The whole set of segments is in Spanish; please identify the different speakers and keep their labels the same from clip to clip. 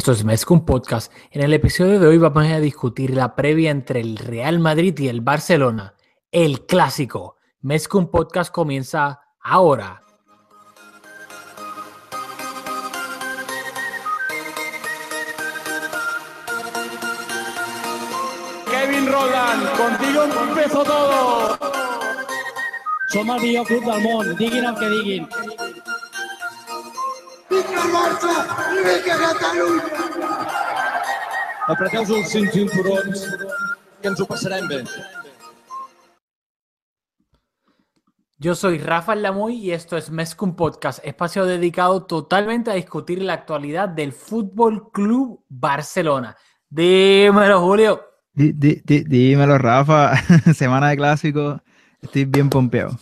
Speaker 1: Esto es Mezcum Podcast. En el episodio de hoy vamos a discutir la previa entre el Real Madrid y el Barcelona, el clásico. Mezcum Podcast comienza ahora.
Speaker 2: Kevin Roland, contigo empezó todo.
Speaker 3: Som el millor club del món, diguin el que diguin.
Speaker 2: Apreteu els cinc cinturons, que ens ho passarem bé.
Speaker 1: Yo soy Rafael Lamoy y esto es Mezcum Podcast, espacio dedicado totalmente a discutir la actualidad del Fútbol Club Barcelona. Dímelo, Julio.
Speaker 4: Di- dímelo, Rafa. Semana de clásico. Estoy bien pompeado.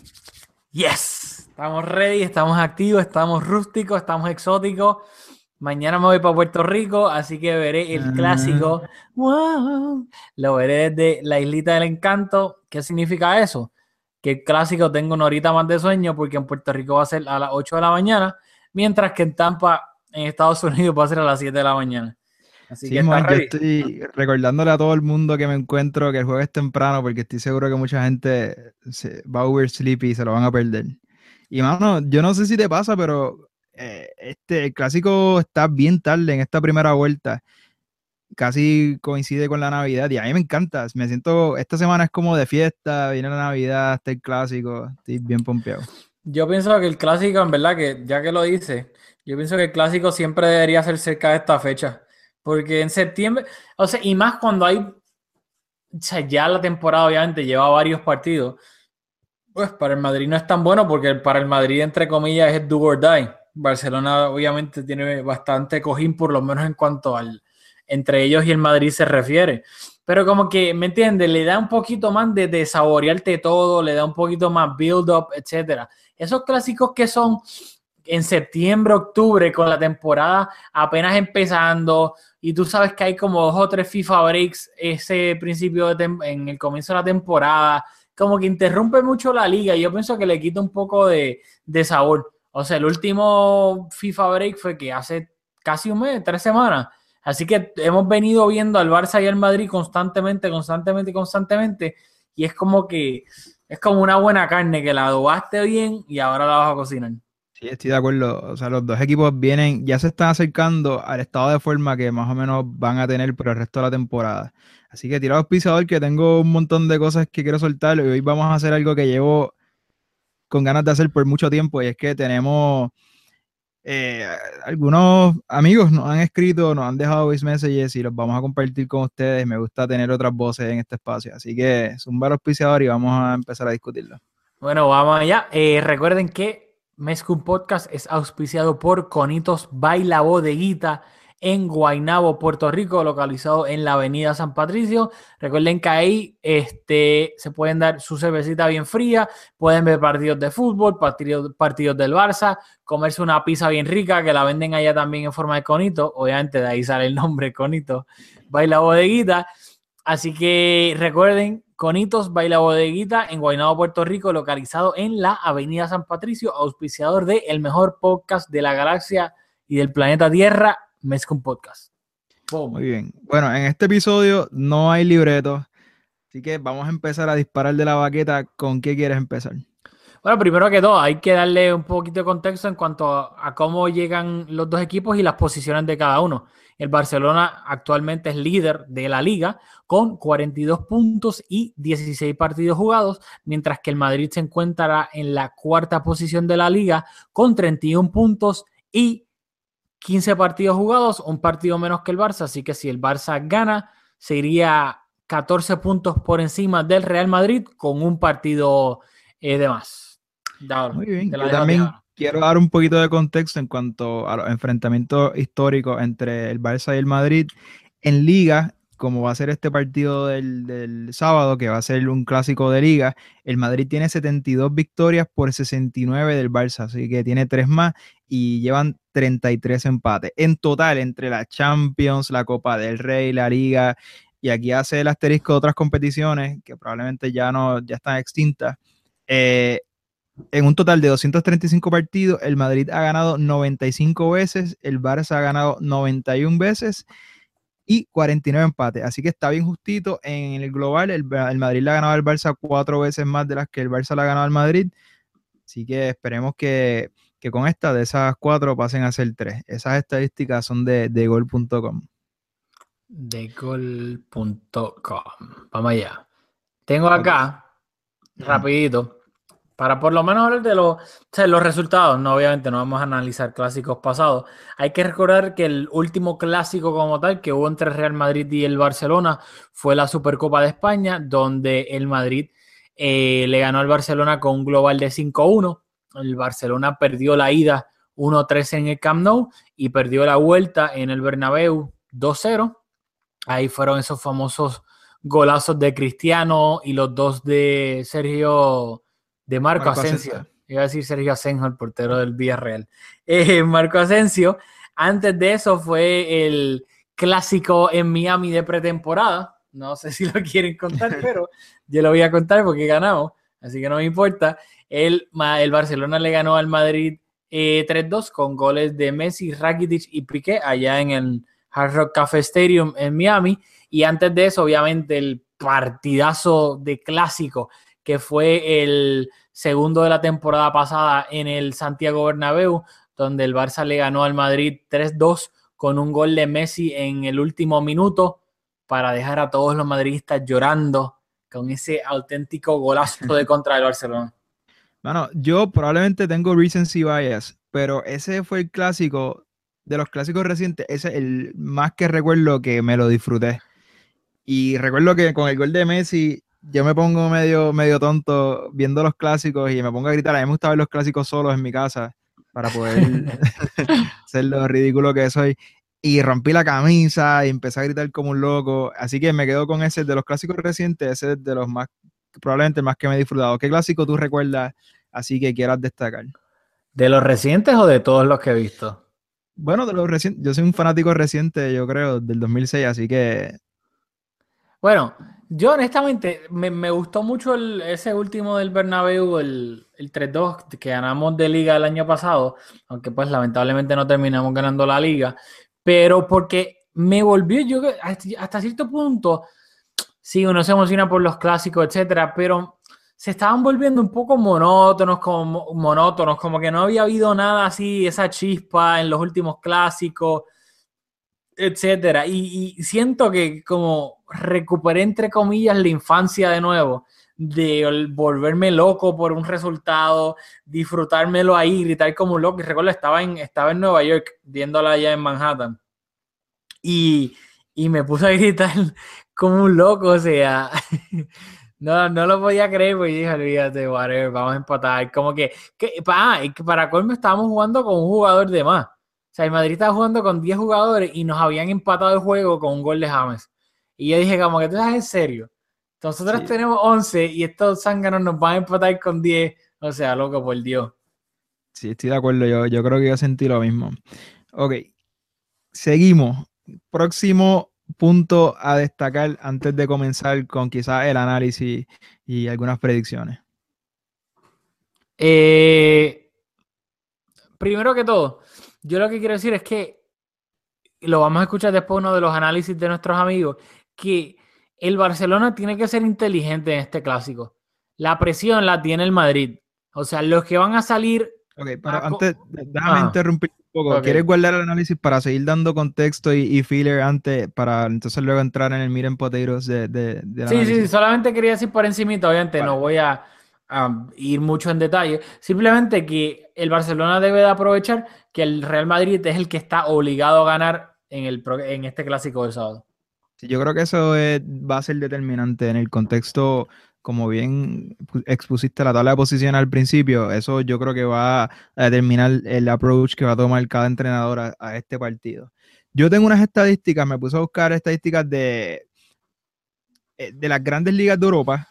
Speaker 1: Yes, estamos ready, estamos activos, estamos rústicos, estamos exóticos. Mañana me voy para Puerto Rico, así que veré el
Speaker 4: Ah.
Speaker 1: clásico. Wow. Lo veré desde la islita del encanto. ¿Qué significa eso? Que el clásico tengo una horita más de sueño porque en Puerto Rico va a ser a las 8 de la mañana, mientras que en Tampa, en Estados Unidos, va a ser a las 7 de la mañana. Así
Speaker 4: Sí,
Speaker 1: que
Speaker 4: yo estoy recordándole a todo el mundo que me encuentro que el juego es temprano porque estoy seguro que mucha gente se va a oversleepy y se lo van a perder. Y mano, yo no sé si te pasa, pero eh, este el clásico está bien tarde en esta primera vuelta. Casi coincide con la Navidad y a mí me encanta. Me siento, esta semana es como de fiesta, viene la Navidad, está el clásico, estoy bien pompeado.
Speaker 1: Yo pienso que el clásico, en verdad, que ya que lo dice, yo pienso que el clásico siempre debería ser cerca de esta fecha. Porque en septiembre, o sea, y más cuando hay, o sea, ya la temporada obviamente lleva varios partidos, pues para el Madrid no es tan bueno porque para el Madrid, entre comillas, es do or die. Barcelona obviamente tiene bastante cojín, por lo menos en cuanto al, entre ellos y el Madrid se refiere. Pero como que, ¿me entiendes? Le da un poquito más de, de saborearte todo, le da un poquito más build-up, etcétera. Esos clásicos que son en septiembre, octubre, con la temporada apenas empezando, y tú sabes que hay como dos o tres FIFA breaks ese principio de en el comienzo de la temporada, como que interrumpe mucho la liga, y yo pienso que le quita un poco de, de sabor. O sea, el último FIFA break fue que hace casi un mes, tres semanas. Así que hemos venido viendo al Barça y al Madrid constantemente, constantemente, constantemente, y es como que es como una buena carne que la adobaste bien y ahora la vas a cocinar.
Speaker 4: Sí, estoy de acuerdo. O sea, los dos equipos vienen, ya se están acercando al estado de forma que más o menos van a tener por el resto de la temporada. Así que tirados pisador que tengo un montón de cosas que quiero soltar y hoy vamos a hacer algo que llevo con ganas de hacer por mucho tiempo y es que tenemos eh, algunos amigos nos han escrito, nos han dejado voice messages y los vamos a compartir con ustedes. Me gusta tener otras voces en este espacio. Así que zumba los pisador y vamos a empezar a discutirlo.
Speaker 1: Bueno, vamos allá. Eh, recuerden que Mezcum Podcast es auspiciado por Conitos Baila Bodeguita en Guaynabo, Puerto Rico, localizado en la avenida San Patricio. Recuerden que ahí este, se pueden dar su cervecita bien fría, pueden ver partidos de fútbol, partidos, partidos del Barça, comerse una pizza bien rica que la venden allá también en forma de conito. Obviamente de ahí sale el nombre Conito Baila Bodeguita. Así que recuerden, Conitos Baila Bodeguita en Guaynabo, Puerto Rico, localizado en la Avenida San Patricio, auspiciador de el mejor podcast de la galaxia y del planeta Tierra, Mezcum Podcast. Boom.
Speaker 4: Muy bien. Bueno, en este episodio no hay libreto, así que vamos a empezar a disparar de la baqueta. ¿Con qué quieres empezar?
Speaker 1: Bueno, primero que todo, hay que darle un poquito de contexto en cuanto a, a cómo llegan los dos equipos y las posiciones de cada uno. El Barcelona actualmente es líder de la liga con 42 puntos y 16 partidos jugados, mientras que el Madrid se encuentra en la cuarta posición de la liga con 31 puntos y 15 partidos jugados, un partido menos que el Barça, así que si el Barça gana, se iría 14 puntos por encima del Real Madrid con un partido eh, de más.
Speaker 4: Muy bien. Yo también quiero dar un poquito de contexto en cuanto a los enfrentamientos históricos entre el Barça y el Madrid. En liga, como va a ser este partido del, sábado, que va a ser un clásico de liga, el Madrid tiene 72 victorias por 69 del Barça, así que tiene tres más y llevan 33 empates. En total, entre la Champions, la Copa del Rey, la Liga, y aquí hace el asterisco de otras competiciones que probablemente ya no ya están extintas. eh, en un total de 235 partidos, el Madrid ha ganado 95 veces, el Barça ha ganado 91 veces y 49 empates. Así que está bien justito en el global. El, el Madrid le ha ganado al Barça cuatro veces más de las que el Barça le ha ganado al Madrid. Así que esperemos que, que con esta de esas cuatro pasen a ser tres. Esas estadísticas son de, de gol.com.
Speaker 1: Degol.com. Vamos allá. Tengo acá, rapidito, para por lo menos hablar de los, resultados. No, obviamente no vamos a analizar clásicos pasados. Hay que recordar que el último clásico como tal que hubo entre Real Madrid y el Barcelona fue la Supercopa de España, donde el Madrid eh, le ganó al Barcelona con un global de 5-1. El Barcelona perdió la ida 1-3 en el Camp Nou y perdió la vuelta en el Bernabéu 2-0. Ahí fueron esos famosos golazos de Cristiano y los dos de Sergio, de Marco,
Speaker 4: Marco
Speaker 1: Asensio.
Speaker 4: Asensio.
Speaker 1: Iba a decir Sergio Asenjo, el portero del Villarreal. Eh, Marco Asensio. Antes de eso fue el clásico en Miami de pretemporada. No sé si lo quieren contar, pero yo lo voy a contar porque ganamos, así que no me importa. El, el Barcelona le ganó al Madrid eh, 3-2 con goles de Messi, Rakitic y Piqué allá en el Hard Rock Cafe Stadium en Miami. Y antes de eso, obviamente, el partidazo de clásico que fue el segundo de la temporada pasada en el Santiago Bernabéu, donde el Barça le ganó al Madrid 3-2 con un gol de Messi en el último minuto para dejar a todos los madridistas llorando con ese auténtico golazo de contra del Barcelona.
Speaker 4: Bueno, yo probablemente tengo recency bias, pero ese fue el clásico de los clásicos recientes, ese es el más que recuerdo que me lo disfruté. Y recuerdo que con el gol de Messi, yo me pongo medio, medio tonto viendo los clásicos y me pongo a gritar. A mí me gusta ver los clásicos solos en mi casa para poder ser lo ridículo que soy. Y rompí la camisa y empecé a gritar como un loco. Así que me quedo con ese de los clásicos recientes, ese es de los más, probablemente el más que me he disfrutado. ¿Qué clásico tú recuerdas así que quieras destacar?
Speaker 1: ¿De los recientes o de todos los que he visto?
Speaker 4: Bueno, de los recientes, yo soy un fanático reciente, yo creo, del 2006, así que
Speaker 1: Bueno, yo honestamente me, me gustó mucho ese último del Bernabéu, el, el 3-2 que ganamos de liga el año pasado, aunque pues lamentablemente no terminamos ganando la liga, pero porque me volvió yo hasta, cierto punto, sí, uno se emociona por los clásicos, etcétera, pero se estaban volviendo un poco monótonos, como monótonos, como que no había habido nada así, esa chispa en los últimos clásicos etcétera. Y siento que como recuperé entre comillas la infancia de nuevo, de ol- volverme loco por un resultado, disfrutármelo ahí, gritar como un loco. Y recuerdo, estaba en, estaba en Nueva York, viéndola allá en Manhattan. Y, y me puse a gritar como un loco, o sea, no, no lo podía creer, porque dije, olvídate, whatever, vamos a empatar. Como que, que, ah, para colmo estábamos jugando con un jugador de más. O sea, el Madrid estaba jugando con 10 jugadores y nos habían empatado el juego con un gol de James. Y yo dije, como que tú estás en serio. Nosotros
Speaker 4: Sí.
Speaker 1: tenemos 11 y estos zánganos nos van a empatar con 10. O sea, loco, por Dios.
Speaker 4: sí, estoy de acuerdo, yo, yo creo que yo sentí lo mismo. Ok, seguimos. Próximo punto a destacar antes de comenzar con quizás el análisis y algunas predicciones.
Speaker 1: Eh, primero que todo, yo lo que quiero decir es que lo vamos a escuchar después uno de los análisis de nuestros amigos, que el Barcelona tiene que ser inteligente en este clásico. La presión la tiene el Madrid. O sea, los que van a salir
Speaker 4: Ok, pero
Speaker 1: co-
Speaker 4: antes, déjame
Speaker 1: ah.
Speaker 4: interrumpir un poco.
Speaker 1: Ok.
Speaker 4: ¿Quieres guardar el análisis para seguir dando contexto y, y filler antes, para entonces luego entrar en el Miren Potatoes de, de, del
Speaker 1: Sí, sí,
Speaker 4: análisis?
Speaker 1: solamente quería decir por encimita, obviamente no voy a, a ir mucho en detalle, simplemente que el Barcelona debe de aprovechar que el Real Madrid es el que está obligado a ganar en, el, en este clásico del sábado.
Speaker 4: Yo creo que eso es- va a ser determinante en el contexto, como bien pu- expusiste la tabla de posición al principio, eso yo creo que va a determinar el approach que va a tomar cada entrenador a, a este partido. Yo tengo unas estadísticas, me puse a buscar estadísticas de, eh, de las grandes ligas de Europa,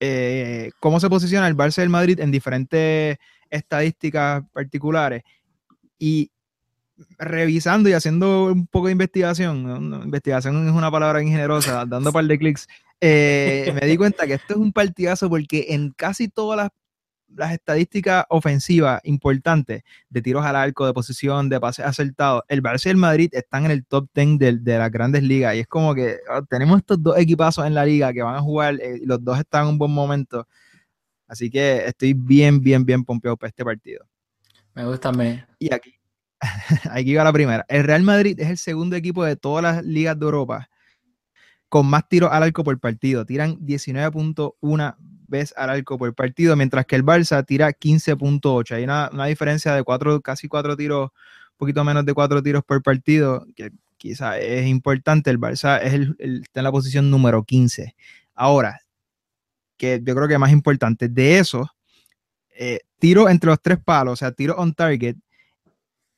Speaker 4: eh, cómo se posiciona el Barça del Madrid en diferentes estadísticas particulares. Y revisando y haciendo un poco de investigación, investigación es una palabra bien generosa, dando un par de clics, eh, me di cuenta que esto es un partidazo porque en casi todas las, las estadísticas ofensivas importantes de tiros al arco, de posición, de pases acertados, el Barça y el Madrid están en el top 10 de, de las grandes ligas y es como que oh, tenemos estos dos equipazos en la liga que van a jugar eh, y los dos están en un buen momento. Así que estoy bien, bien, bien pompeado para este partido.
Speaker 1: Me gusta, me.
Speaker 4: Y aquí, aquí va la primera. El Real Madrid es el segundo equipo de todas las ligas de Europa con más tiros al arco por partido. Tiran 19.1 veces al arco por partido, mientras que el Barça tira 15.8. Hay una, una diferencia de cuatro, casi cuatro tiros, un poquito menos de cuatro tiros por partido, que quizá es importante. El Barça es el- está en la posición número 15. Ahora, que yo creo que más importante, de eso, eh, tiro entre los tres palos, o sea, tiro on target,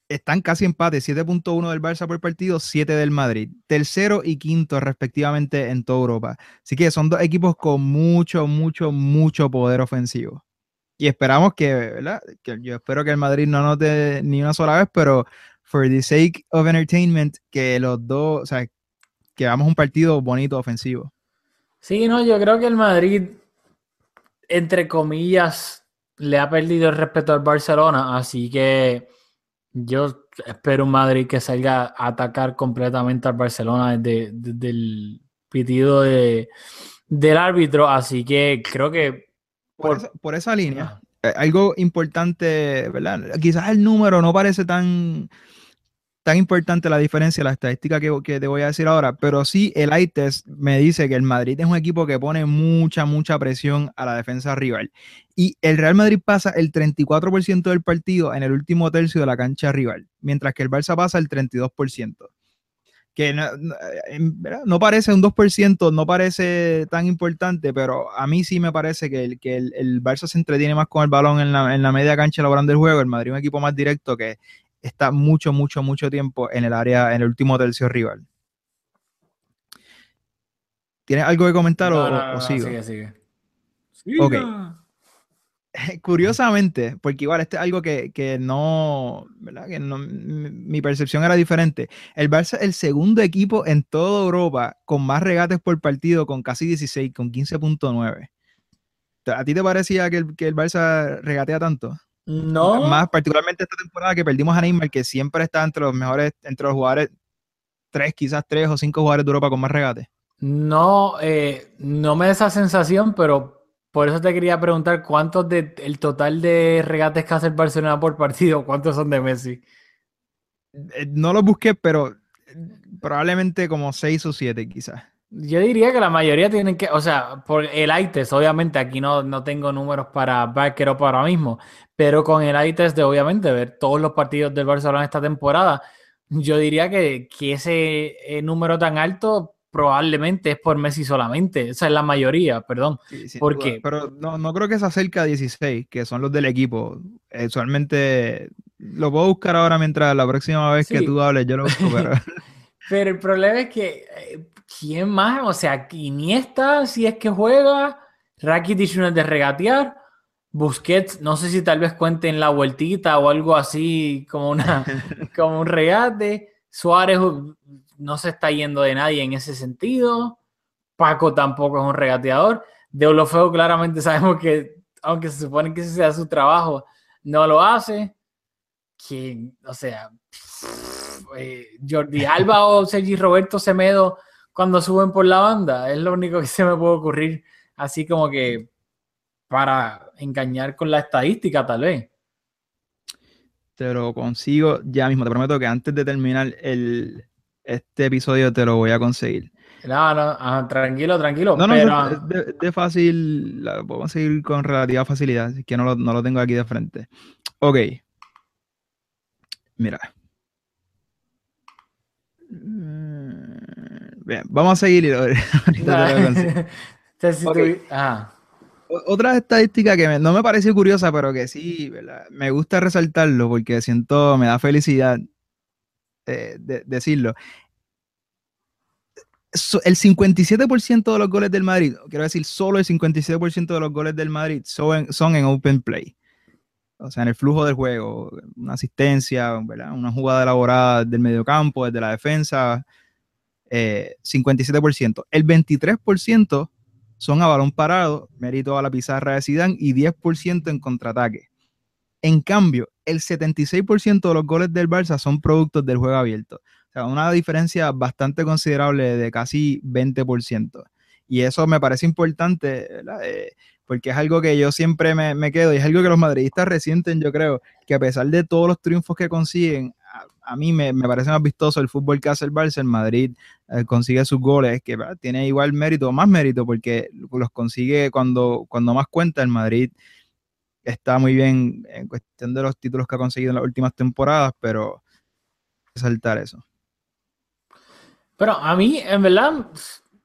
Speaker 4: están casi empate, 7.1 del Barça por partido, 7 del Madrid, tercero y quinto respectivamente en toda Europa. Así que son dos equipos con mucho, mucho, mucho poder ofensivo. Y esperamos que, ¿verdad? Que yo espero que el Madrid no note ni una sola vez, pero for the sake of entertainment, que los dos, o sea, que hagamos un partido bonito ofensivo.
Speaker 1: Sí, no, yo creo que el Madrid, entre comillas, le ha perdido el respeto al Barcelona, así que yo espero un Madrid que salga a atacar completamente al Barcelona desde, desde el pitido de, del árbitro, así que creo que
Speaker 4: Por,
Speaker 1: Por-
Speaker 4: esa, por esa línea,
Speaker 1: Ah.
Speaker 4: eh, algo importante, ¿verdad? Quizás el número no parece tan, tan importante la diferencia, la estadística que, te voy a decir ahora, pero sí el eye test me dice que el Madrid es un equipo que pone mucha, mucha presión a la defensa rival. Y el Real Madrid pasa el 34% del partido en el último tercio de la cancha rival, mientras que el Barça pasa el 32%. Que no, parece un 2%, no parece tan importante, pero a mí sí me parece que el, que el Barça se entretiene más con el balón en la, en la media cancha elaborando el juego. El Madrid es un equipo más directo que está mucho, mucho, mucho tiempo en el área, en el último tercio rival. ¿Tienes algo que comentar o,
Speaker 1: No, no,
Speaker 4: o
Speaker 1: no, no,
Speaker 4: sigo?
Speaker 1: sigue, sigue.
Speaker 4: Ok.
Speaker 1: Siga.
Speaker 4: Curiosamente, porque igual este es algo que, que no, ¿verdad? Que no, mi mi percepción era diferente. El Barça es el segundo equipo en toda Europa con más regates por partido, con casi 16, con 15.9. ¿A ti te parecía que el, que el Barça regatea tanto?
Speaker 1: No,
Speaker 4: Más particularmente esta temporada que perdimos a Neymar, que siempre está entre los mejores, entre los jugadores, tres, quizás tres o cinco jugadores de Europa con más regates.
Speaker 1: no, eh, no me da esa sensación, pero por eso te quería preguntar cuántos de el total de regates que hace el Barcelona por partido, cuántos son de Messi.
Speaker 4: Eh, No los busqué, pero probablemente como seis o siete quizás.
Speaker 1: Yo diría que la mayoría tienen que, o sea, por el test, obviamente aquí no, no tengo números para backer up ahora mismo, pero con el test de obviamente ver todos los partidos del Barcelona esta temporada, yo diría que, que ese eh, número tan alto probablemente es por Messi solamente, o sea, es la mayoría, perdón.
Speaker 4: Sí, sin
Speaker 1: ¿Por
Speaker 4: duda.
Speaker 1: qué?
Speaker 4: Pero no, no creo que se acerque a 16, que son los del equipo. Usualmente lo puedo buscar ahora mientras la próxima vez que
Speaker 1: Sí.
Speaker 4: tú hables, yo lo busco, pero
Speaker 1: Pero el problema es que, eh, ¿quién más? O sea, Iniesta, si es que juega, Rakitic no es de regatear, Busquets, no sé si tal vez cuenten la vueltita o algo así como, una, como un regate, Suárez uh, no se está yendo de nadie en ese sentido, Paco tampoco es un regateador, de Olofeo claramente sabemos que, aunque se supone que ese sea su trabajo, no lo hace, que, o sea, eh, Jordi Alba o Sergi Roberto Semedo cuando suben por la banda. Es lo único que se me puede ocurrir, así como que para engañar con la estadística, tal vez.
Speaker 4: te lo consigo ya mismo. Te prometo que antes de terminar el, este episodio te lo voy a conseguir.
Speaker 1: No, no, ah, tranquilo, tranquilo.
Speaker 4: No, no,
Speaker 1: pero,
Speaker 4: es de, de fácil, la puedo conseguir con relativa facilidad, así que no lo, no lo tengo aquí de frente. Ok. Mira. Bien, vamos a seguir y ahorita te lo consigo.
Speaker 1: Entonces, si
Speaker 4: Ok.
Speaker 1: tú- ah,
Speaker 4: O- Otra estadística que me- no me pareció curiosa, pero que sí, ¿verdad? me gusta resaltarlo porque siento, me da felicidad. eh, de- decirlo. So- el 57% de los goles del Madrid, quiero decir, solo el 57% de los goles del Madrid son en, son en open play. O sea, en el flujo del juego, una asistencia, ¿verdad? una jugada elaborada del mediocampo, desde la defensa, eh, 57%. El 23% son a balón parado, mérito a la pizarra de Zidane, y 10% en contraataque. En cambio, el 76% de los goles del Barça son productos del juego abierto. O sea, una diferencia bastante considerable de casi 20%. Y eso me parece importante. Eh, porque es algo que yo siempre me, me quedo y es algo que los madridistas resienten, yo creo, que a pesar de todos los triunfos que consiguen, a, mí me, me parece más vistoso el fútbol que hace el Barça. El Madrid eh, consigue sus goles, que tiene igual mérito, más mérito, porque los consigue cuando, cuando más cuenta. El Madrid está muy bien en cuestión de los títulos que ha conseguido en las últimas temporadas, pero saltar eso.
Speaker 1: Pero a mí, en verdad,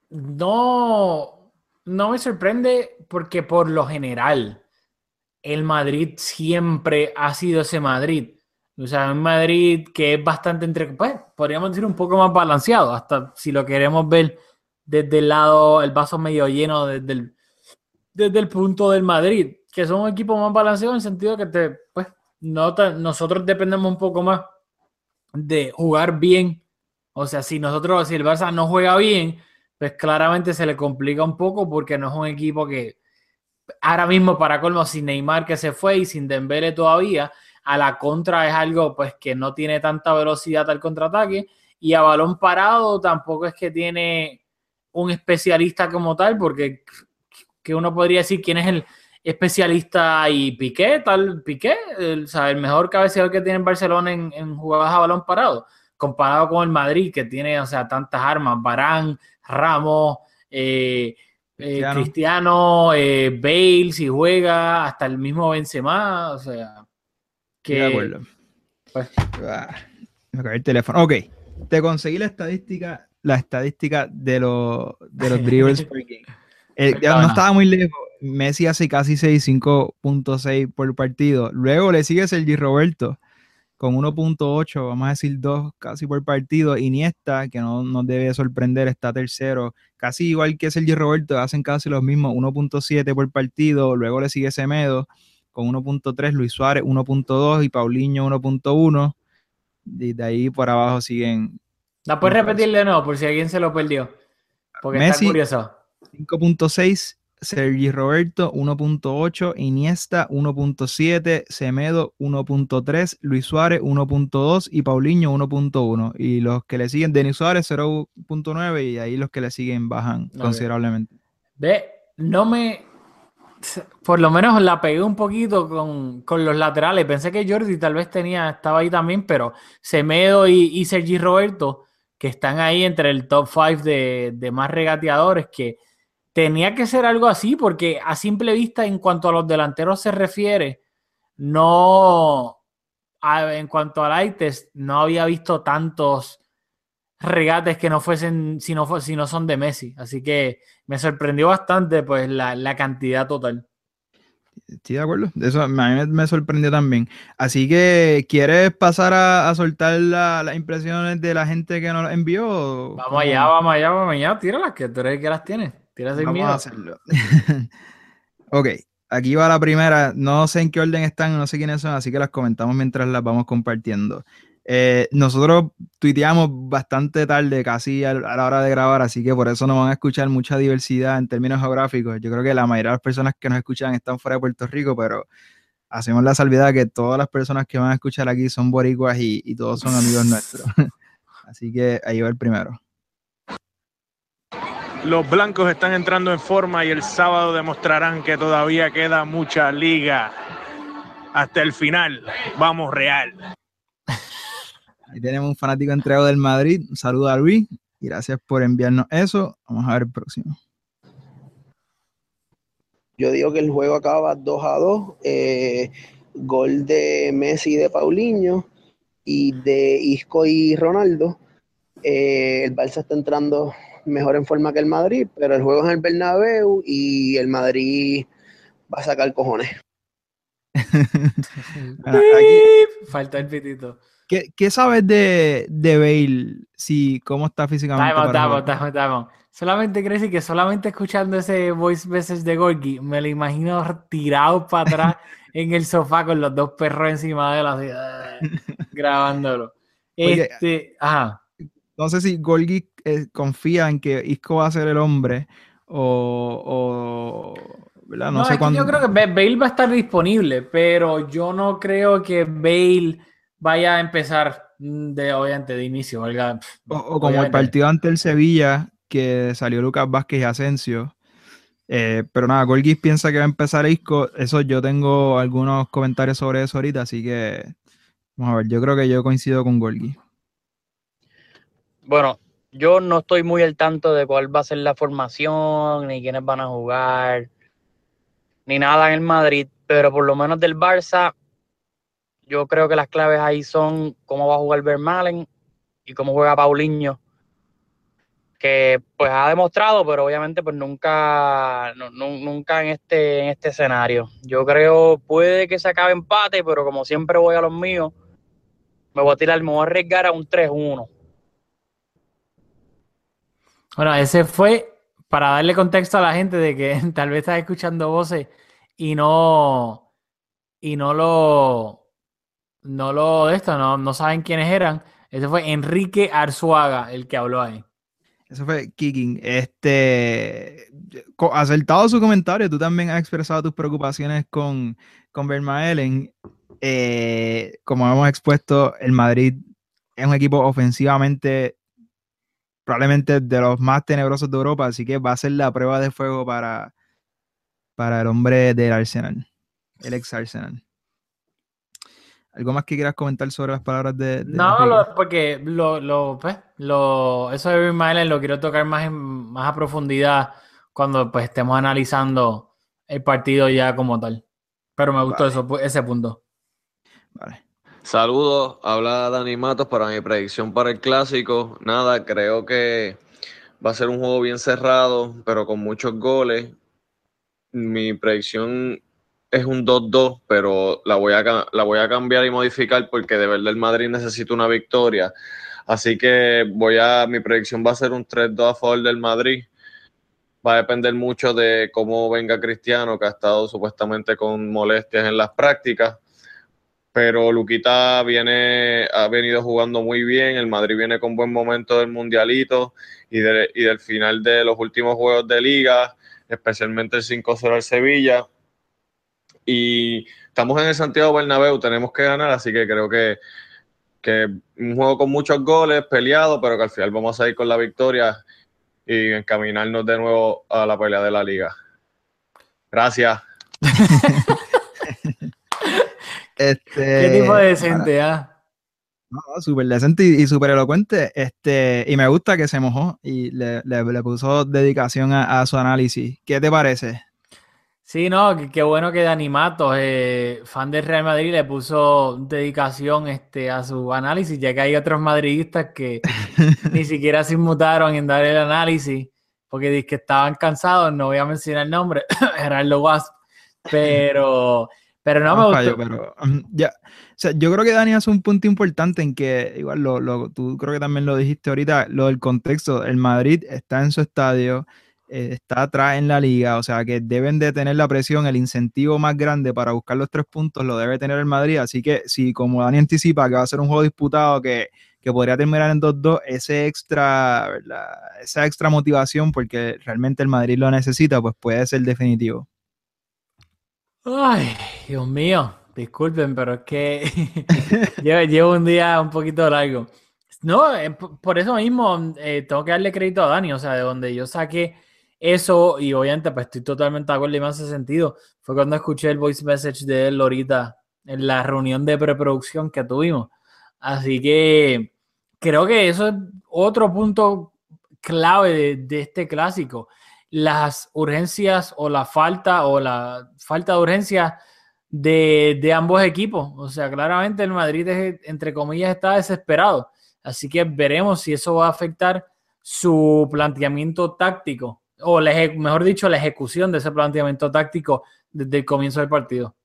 Speaker 1: no, no me sorprende porque por lo general el Madrid siempre ha sido ese Madrid. O sea, un Madrid que es bastante entre, pues, podríamos decir un poco más balanceado, hasta si lo queremos ver desde el lado, el vaso medio lleno desde el, desde el punto del Madrid, que son un equipo más balanceado en el sentido que te, pues, no tan- nosotros dependemos un poco más de jugar bien. O sea, si nosotros, si el Barça no juega bien, pues claramente se le complica un poco porque no es un equipo que ahora mismo para colmo sin Neymar que se fue y sin Dembélé todavía, a la contra es algo pues que no tiene tanta velocidad al contraataque y a balón parado tampoco es que tiene un especialista como tal porque que uno podría decir quién es el especialista y Piqué, tal Piqué, el, o sea, el mejor cabeceador que tiene en Barcelona en, en jugadas a balón parado comparado con el Madrid, que tiene, o sea, tantas armas, Barán, Ramos, eh, eh,
Speaker 4: Cristiano.
Speaker 1: Cristiano, eh, Bale, si juega, hasta el mismo Benzema, o sea, que...
Speaker 4: de acuerdo.
Speaker 1: pues-
Speaker 4: Ah, me cayó el teléfono. Ok, te conseguí la estadística, la estadística de los, de los dribbles por game. Eh, no estaba muy lejos. Messi hace casi 6, 5.6 por partido. Luego le sigue Sergi Roberto con 1.8, vamos a decir 2 casi por partido. Iniesta, que no nos debe sorprender, está tercero. Casi igual que Sergi Roberto, hacen casi los mismos, 1.7 por partido. Luego le sigue Semedo con 1.3, Luis Suárez 1.2 y Paulinho 1.1. Y de ahí por abajo siguen
Speaker 1: ¿La puedes
Speaker 4: No,
Speaker 1: repetir de nuevo por si alguien se lo perdió? Porque
Speaker 4: Messi.
Speaker 1: está curioso.
Speaker 4: 5.6, Sergi Roberto 1.8, Iniesta 1.7, Semedo 1.3, Luis Suárez 1.2 y Paulinho 1.1. Y los que le siguen, Denis Suárez 0.9 y ahí los que le siguen bajan considerablemente.
Speaker 1: Ve, no me. Por lo menos la pegué un poquito con, con los laterales. Pensé que Jordi tal vez tenía, estaba ahí también, pero Semedo y, Sergi Roberto, que están ahí entre el top 5 de, de más regateadores, que tenía que ser algo así, porque a simple vista, en cuanto a los delanteros se refiere, no. en cuanto al test, no había visto tantos regates que no fuesen, si no, fue- si no son de Messi. Así que me sorprendió bastante pues la, la cantidad total.
Speaker 4: Estoy de acuerdo. Eso a mí me, sorprendió también. Así que, ¿quieres pasar a, a soltar la- las impresiones de la gente que nos envió?
Speaker 1: Vamos allá, vamos allá, vamos allá. Tíralas, que tú eres que las tienes. Tira sin
Speaker 4: Vamos
Speaker 1: miedo.
Speaker 4: a hacerlo. ok, aquí va la primera. No sé en qué orden están, no sé quiénes son, así que las comentamos mientras las vamos compartiendo. Eh, nosotros tuiteamos bastante tarde, casi a, a la hora de grabar, así que por eso no van a escuchar mucha diversidad en términos geográficos. Yo creo que la mayoría de las personas que nos escuchan están fuera de Puerto Rico, pero hacemos la salvedad que todas las personas que van a escuchar aquí son boricuas y, y todos son amigos nuestros. así que ahí va el primero.
Speaker 5: Los blancos están entrando en forma y el sábado demostrarán que todavía queda mucha liga. Hasta el final. Vamos Real.
Speaker 4: Ahí tenemos un fanático entregado del Madrid. Un saludo a Luis y gracias por enviarnos eso. Vamos a ver el próximo.
Speaker 6: Yo digo que el juego acaba 2 a 2. eh, gol de Messi y de Paulinho y de Isco y Ronaldo. Eh, el Barça está entrando mejor en forma que el Madrid, pero el juego es en el Bernabéu y el Madrid va a sacar cojones.
Speaker 4: Ah, aquí,
Speaker 1: Falta el pitito.
Speaker 4: ¿Qué, qué sabes de, de Bale? Si, ¿Cómo está físicamente?
Speaker 1: Out, time out. Solamente quiero decir que solamente escuchando ese voice message de Gorky, me lo imagino tirado para atrás en el sofá con los dos perros encima de él, así, grabándolo.
Speaker 4: Oye,
Speaker 1: Este, ajá.
Speaker 4: No sé si Golgi eh, confía en que Isco va a ser el hombre o, o- ¿verdad? No,
Speaker 1: No,
Speaker 4: sé
Speaker 1: es que
Speaker 4: cuándo.
Speaker 1: yo creo que Ba- Bale va a estar disponible, pero yo no creo que Bale vaya a empezar de, obviamente, de inicio. valga,
Speaker 4: O, o como el partido ante el Sevilla, que salió Lucas Vázquez y Asensio. Eh, pero nada, Golgis piensa que va a empezar Isco. Eso yo tengo algunos comentarios sobre eso ahorita, así que vamos a ver. Yo creo que yo coincido con Golgis.
Speaker 7: Bueno, yo no estoy muy al tanto de cuál va a ser la formación, ni quiénes van a jugar, ni nada en el Madrid, pero por lo menos del Barça, yo creo que las claves ahí son cómo va a jugar Vermaelen y cómo juega Paulinho, que pues ha demostrado, pero obviamente pues nunca, nu- nu- nunca en este, en este escenario. Yo creo puede que se acabe empate, pero como siempre voy a los míos, me voy a tirar, me voy a arriesgar a un 3-1.
Speaker 1: Bueno, ese fue para darle contexto a la gente de que tal vez estás escuchando voces y no y no lo no lo de esto, no, no saben quiénes eran. Ese fue Enrique Arzuaga el que habló ahí.
Speaker 4: Eso fue Kicking. Este, acertado su comentario, tú también has expresado tus preocupaciones con, con Vermaelen. Eh, como hemos expuesto, el Madrid es un equipo ofensivamente probablemente de los más tenebrosos de Europa, así que va a ser la prueba de fuego para, para el hombre del Arsenal, el ex Arsenal. ¿Algo más que quieras comentar sobre las palabras de, de
Speaker 1: No, lo- porque lo, lo, pues, lo, eso de Bill Myers lo quiero tocar más, en- más a profundidad cuando pues estemos analizando el partido ya como tal. Pero me gustó
Speaker 4: Vale.
Speaker 1: eso, ese punto.
Speaker 4: Vale.
Speaker 8: Saludos, habla Dani Matos para mi predicción para el clásico. Nada, creo que va a ser un juego bien cerrado, pero con muchos goles. Mi predicción es un 2-2, pero la voy, a, la voy a cambiar y modificar porque de verdad el Madrid necesita una victoria. Así que voy a, mi predicción va a ser un 3-2 a favor del Madrid. Va a depender mucho de cómo venga Cristiano, que ha estado supuestamente con molestias en las prácticas pero Luquita viene, ha venido jugando muy bien, el Madrid viene con buen momento del Mundialito y, y del final de los últimos juegos de liga, especialmente el 5-0 al Sevilla. Y estamos en el Santiago Bernabéu, tenemos que ganar, así que creo que, que un juego con muchos goles, peleado, pero que al final vamos a ir con la victoria y encaminarnos de nuevo a la pelea de la liga. Gracias.
Speaker 4: Este,
Speaker 1: ¿Qué tipo de decente, ah?
Speaker 4: No, no, súper decente y, y súper elocuente. Este, y me gusta que se mojó y le, le- le puso dedicación a, a su análisis. ¿Qué te parece?
Speaker 1: Sí, no, qué, qué bueno que Dani Matos, eh, fan del Real Madrid, le puso dedicación este, a su análisis, ya que hay otros madridistas que ni siquiera se inmutaron en dar el análisis, porque que estaban cansados, no voy a mencionar el nombre, Gerardo Wasp, pero, pero no me
Speaker 4: Un
Speaker 1: gustó.
Speaker 4: fallo, pero um, ya. O sea, yo creo que Dani hace un punto importante en que, igual lo, lo- tú creo que también lo dijiste ahorita, lo del contexto. El Madrid está en su estadio, eh, está atrás en la liga, o sea que deben de tener la presión, el incentivo más grande para buscar los tres puntos lo debe tener el Madrid. Así que si como Dani anticipa que va a ser un juego disputado que, que podría terminar en 2-2, ese extra, ¿verdad? esa extra motivación, porque realmente el Madrid lo necesita, pues puede ser definitivo.
Speaker 1: Ay, Dios mío, disculpen, pero es que llevo, llevo un día un poquito largo. No, eh, por eso mismo eh, tengo que darle crédito a Dani, o sea, de donde yo saqué eso, y obviamente pues estoy totalmente de acuerdo y me hace sentido, fue cuando escuché el voice message de él ahorita en la reunión de preproducción que tuvimos. Así que creo que eso es otro punto clave de, este clásico. Las urgencias o la falta o la falta de urgencia de, de ambos equipos. O sea, claramente el Madrid, es, entre comillas, está desesperado. Así que veremos si eso va a afectar su planteamiento táctico, o la mejor dicho, la ejecución de ese planteamiento táctico desde el comienzo del partido.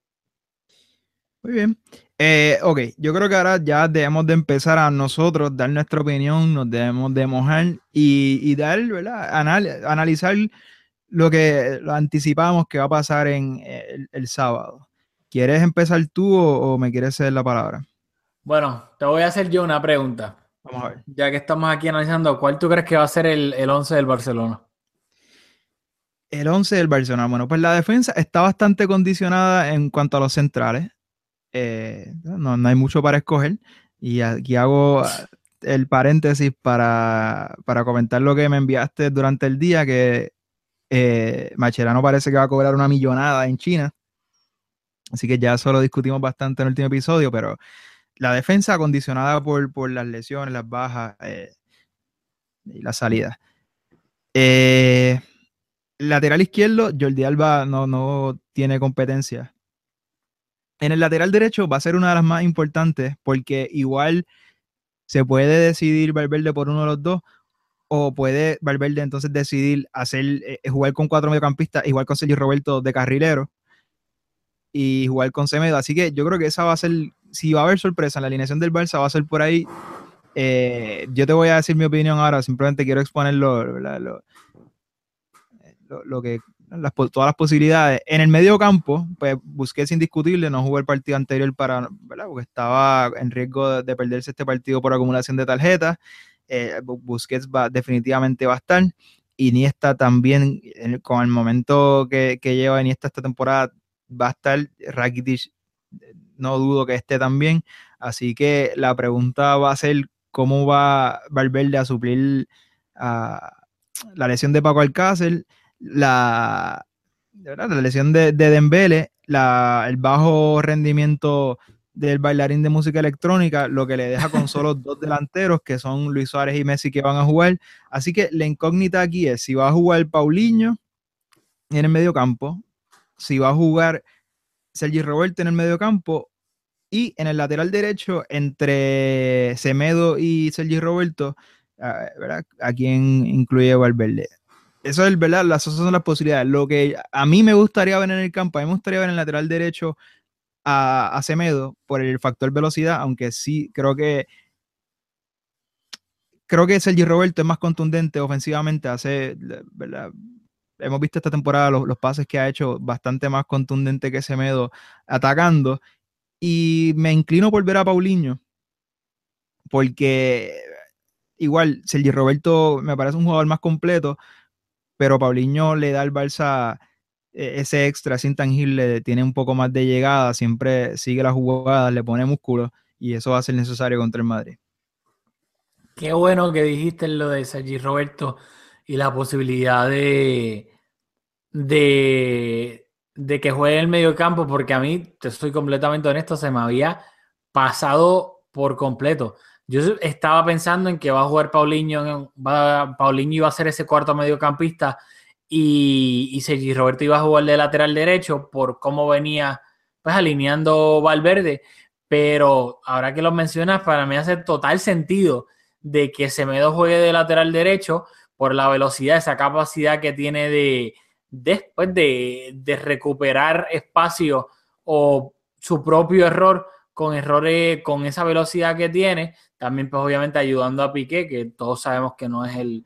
Speaker 4: Muy bien. Eh, ok, yo creo que ahora ya debemos de empezar a nosotros dar nuestra opinión, nos debemos de mojar y, y dar, ¿verdad? Anal- analizar lo que lo anticipamos que va a pasar en eh, el, el sábado. ¿Quieres empezar tú o, o me quieres ceder la palabra?
Speaker 1: Bueno, te voy a hacer yo una pregunta.
Speaker 4: Vamos a ver.
Speaker 1: Ya que estamos aquí analizando, ¿cuál tú crees que va a ser el, el 11 del Barcelona?
Speaker 4: El 11 del Barcelona. Bueno, pues la defensa está bastante condicionada en cuanto a los centrales. Eh, no, no hay mucho para escoger. Y aquí hago el paréntesis para, para comentar lo que me enviaste durante el día, que eh, Macherano parece que va a cobrar una millonada en China. Así que ya eso lo discutimos bastante en el último episodio, pero la defensa condicionada por, por las lesiones, las bajas eh, y la salida. Eh, lateral izquierdo, Jordi Alba no, no tiene competencia. En el lateral derecho va a ser una de las más importantes porque igual se puede decidir Valverde por uno de los dos o puede Valverde entonces decidir hacer eh, jugar con cuatro mediocampistas, igual con Sergio Roberto de carrilero y jugar con Semedo. Así que yo creo que esa va a ser, si va a haber sorpresa en la alineación del Barça, va a ser por ahí. Eh, yo te voy a decir mi opinión ahora, simplemente quiero exponer lo, ¿verdad? lo, lo- que todas las posibilidades. En el medio campo, pues Busquets indiscutible, no jugó el partido anterior para. Porque estaba en riesgo de, de perderse este partido por acumulación de tarjetas. Eh, Bu- Busquets va, definitivamente va a estar. Iniesta también, con el momento que, que lleva Iniesta esta temporada, va a estar. Rakitic, no dudo que esté también. Así que la pregunta va a ser cómo va Valverde a suplir a la lesión de Paco Alcácer, la, ¿verdad? la lesión de, de Dembele, la, el bajo rendimiento del bailarín de música electrónica, lo que le deja con solo dos delanteros, que son Luis Suárez y Messi, que van a jugar. Así que la incógnita aquí es si va a jugar Paulinho en el medio campo, si va a jugar Sergi Roberto en el medio campo y en el lateral derecho entre Semedo y Sergi Roberto, ah, ¿verdad? a quien incluye Valverde. Eso es verdad, las, esas son las posibilidades. Lo que a mí me gustaría ver en el campo, a mí me gustaría ver en el lateral derecho a, a Semedo por el factor velocidad, aunque sí creo que creo que Sergi Roberto es más contundente ofensivamente, hace, ¿verdad? Hemos visto esta temporada los, los pases que ha hecho bastante más contundente que Semedo atacando. Y me inclino por ver a Paulinho, porque igual Sergi Roberto me parece un jugador más completo, pero Paulinho le da al Barça eh, ese extra, ese intangible, tiene un poco más de llegada, siempre sigue las jugadas, le pone músculo y eso va a ser necesario contra el Madrid.
Speaker 1: Qué bueno que dijiste lo de Sergi Roberto y la posibilidad de, de, de que juegue en el medio campo, porque a mí, te soy completamente honesto, se me había pasado por completo. Yo estaba pensando en que va a jugar Paulinho, va, Paulinho iba a ser ese cuarto mediocampista y, y Sergi Roberto iba a jugar de lateral derecho por cómo venía pues alineando Valverde, pero ahora que lo mencionas, para mí hace total sentido de que Semedo juegue de lateral derecho por la velocidad, esa capacidad que tiene de después de, de recuperar espacio o su propio error con errores, con esa velocidad que tiene, también pues obviamente ayudando a Piqué, que todos sabemos que no es el,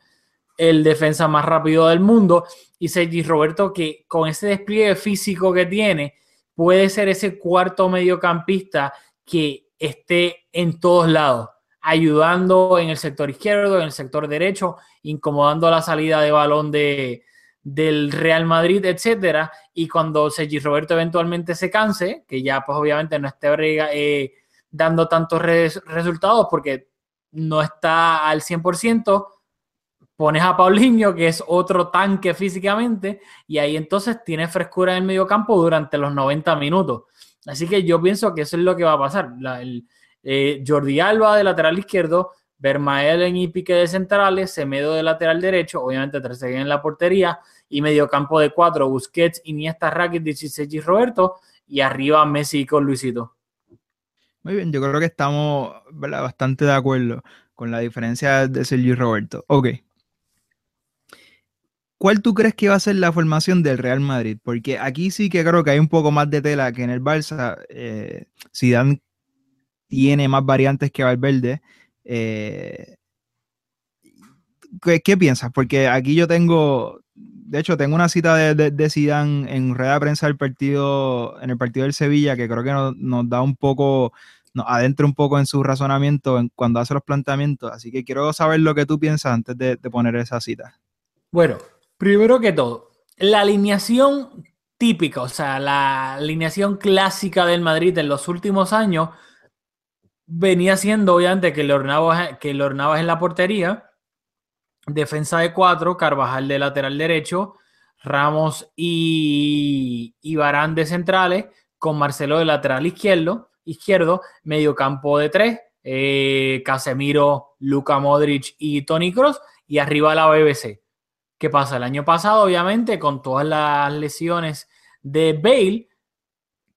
Speaker 1: el defensa más rápido del mundo, y Sergi Roberto que con ese despliegue físico que tiene, puede ser ese cuarto mediocampista que esté en todos lados, ayudando en el sector izquierdo, en el sector derecho, incomodando la salida de balón de, del Real Madrid, etcétera, y cuando Sergi Roberto eventualmente se canse, que ya pues obviamente no esté eh, dando tantos res resultados porque no está al 100%, pones a Paulinho, que es otro tanque físicamente, y ahí entonces tiene frescura en el medio campo durante los 90 minutos. Así que yo pienso que eso es lo que va a pasar. El, eh, Jordi Alba de lateral izquierdo, Vermaelen y Pique de centrales, Semedo de lateral derecho, obviamente Trezeguet en la portería, y medio campo de cuatro, Busquets, Iniesta, Rakitic y Roberto, y arriba Messi con Luisito.
Speaker 4: Muy bien, yo creo que estamos bastante de acuerdo con la diferencia de Sergi Roberto. Ok. ¿cuál tú crees que va a ser la formación del Real Madrid? Porque aquí sí que creo que hay un poco más de tela que en el Barça. Eh, Zidane tiene más variantes que Valverde. Eh, ¿qué, qué piensas? Porque aquí yo tengo, de hecho, tengo una cita de, de, Zidane en rueda de prensa del partido, en el partido del Sevilla, que creo que nos, nos da un poco, nos adentra un poco en su razonamiento en, cuando hace los planteamientos. Así que quiero saber lo que tú piensas antes de, poner esa cita.
Speaker 1: Bueno, primero que todo, la alineación típica, o sea, la alineación clásica del Madrid en los últimos años venía siendo obviamente que Lornavas, que en la portería, defensa de cuatro, Carvajal de lateral derecho, Ramos y, y Barán de centrales, con Marcelo de lateral izquierdo, izquierdo mediocampo de tres, eh, Casemiro, Luka Modric y Tony Cross, y arriba la BBC. ¿Qué pasa? El año pasado, obviamente, con todas las lesiones de Bale,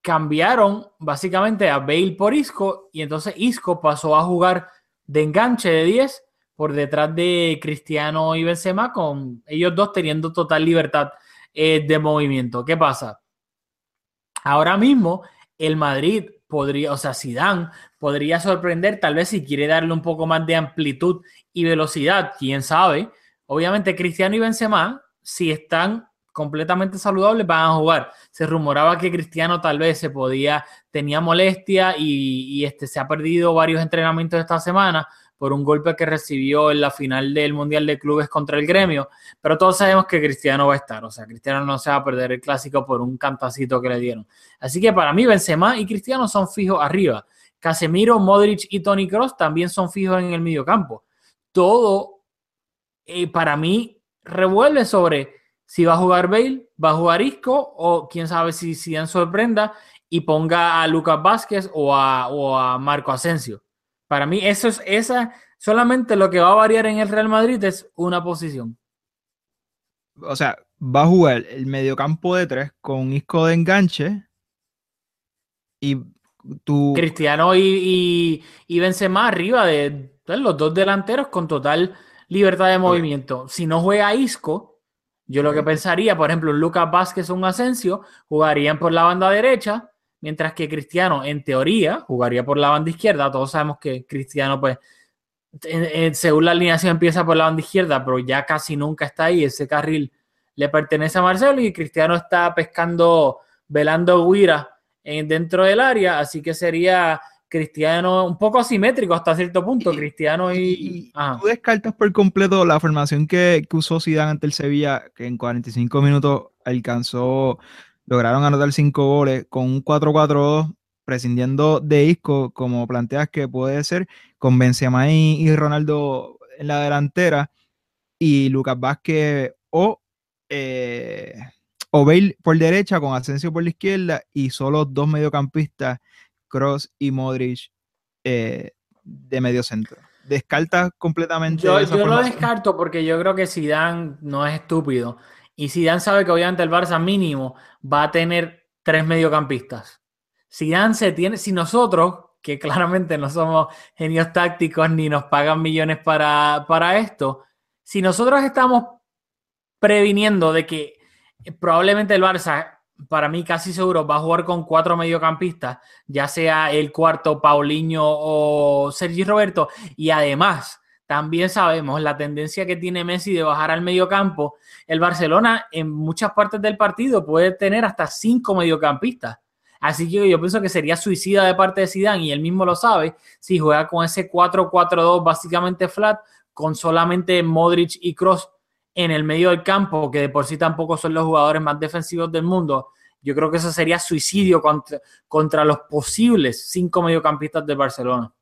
Speaker 1: cambiaron básicamente a Bale por Isco y entonces Isco pasó a jugar de enganche de 10 por detrás de Cristiano y Benzema, con ellos dos teniendo total libertad eh, de movimiento. ¿Qué pasa? Ahora mismo el Madrid podría, o sea, Zidane podría sorprender, tal vez si quiere darle un poco más de amplitud y velocidad, quién sabe. Obviamente Cristiano y Benzema, si están completamente saludables, van a jugar. Se rumoraba que Cristiano tal vez se podía, tenía molestia y, y este, se ha perdido varios entrenamientos esta semana por un golpe que recibió en la final del Mundial de Clubes contra el Gremio, pero todos sabemos que Cristiano va a estar, o sea, Cristiano no se va a perder el clásico por un cantacito que le dieron. Así que para mí Benzema y Cristiano son fijos arriba. Casemiro, Modric y Tony Cross también son fijos en el mediocampo. Todo eh, para mí revuelve sobre si va a jugar Bale, va a jugar Isco o quién sabe si Zidane sorprenda y ponga a Lucas Vázquez o a, o a Marco Asensio. Para mí, eso es esa, solamente lo que va a variar en el Real Madrid es una posición.
Speaker 4: O sea, va a jugar el mediocampo de tres con Isco de enganche y tu.
Speaker 1: Cristiano y, y, y Benzema arriba de, de los dos delanteros con total libertad de movimiento. Si no juega Isco, yo lo que pensaría, por ejemplo, Lucas Vázquez o un Asensio jugarían por la banda derecha mientras que Cristiano, en teoría, jugaría por la banda izquierda. Todos sabemos que Cristiano, pues, en, en, según la alineación empieza por la banda izquierda, pero ya casi nunca está ahí. Ese carril le pertenece a Marcelo y Cristiano está pescando, velando Guira en, dentro del área, así que sería Cristiano un poco asimétrico hasta cierto punto,
Speaker 4: Y-
Speaker 1: Cristiano y...
Speaker 4: Tú descartas por completo la formación que, que usó Zidane ante el Sevilla, que en 45 minutos alcanzó, lograron anotar 5 goles con un 4-4-2, prescindiendo de Isco, como planteas que puede ser, con Benzema y, Ronaldo en la delantera, y Lucas Vázquez o, eh, o Bale por derecha, con Asensio por la izquierda, y solo dos mediocampistas, Cross y Modric, eh, de medio centro. Descartas completamente
Speaker 1: Yo,
Speaker 4: esa
Speaker 1: yo lo descarto porque yo creo que Zidane no es estúpido. Y Zidane sabe que obviamente el Barça mínimo va a tener tres mediocampistas. Zidane se tiene, si nosotros, que claramente no somos genios tácticos ni nos pagan millones para, para esto, si nosotros estamos previniendo de que probablemente el Barça, para mí casi seguro, va a jugar con cuatro mediocampistas, ya sea el cuarto Paulinho o Sergi Roberto, y además también sabemos la tendencia que tiene Messi de bajar al mediocampo. El Barcelona en muchas partes del partido puede tener hasta cinco mediocampistas. Así que yo pienso que sería suicida de parte de Zidane y él mismo lo sabe si juega con ese 4-4-2 básicamente flat con solamente Modric y Cross en el medio del campo, que de por sí tampoco son los jugadores más defensivos del mundo. Yo creo que eso sería suicidio contra, contra los posibles cinco mediocampistas de Barcelona.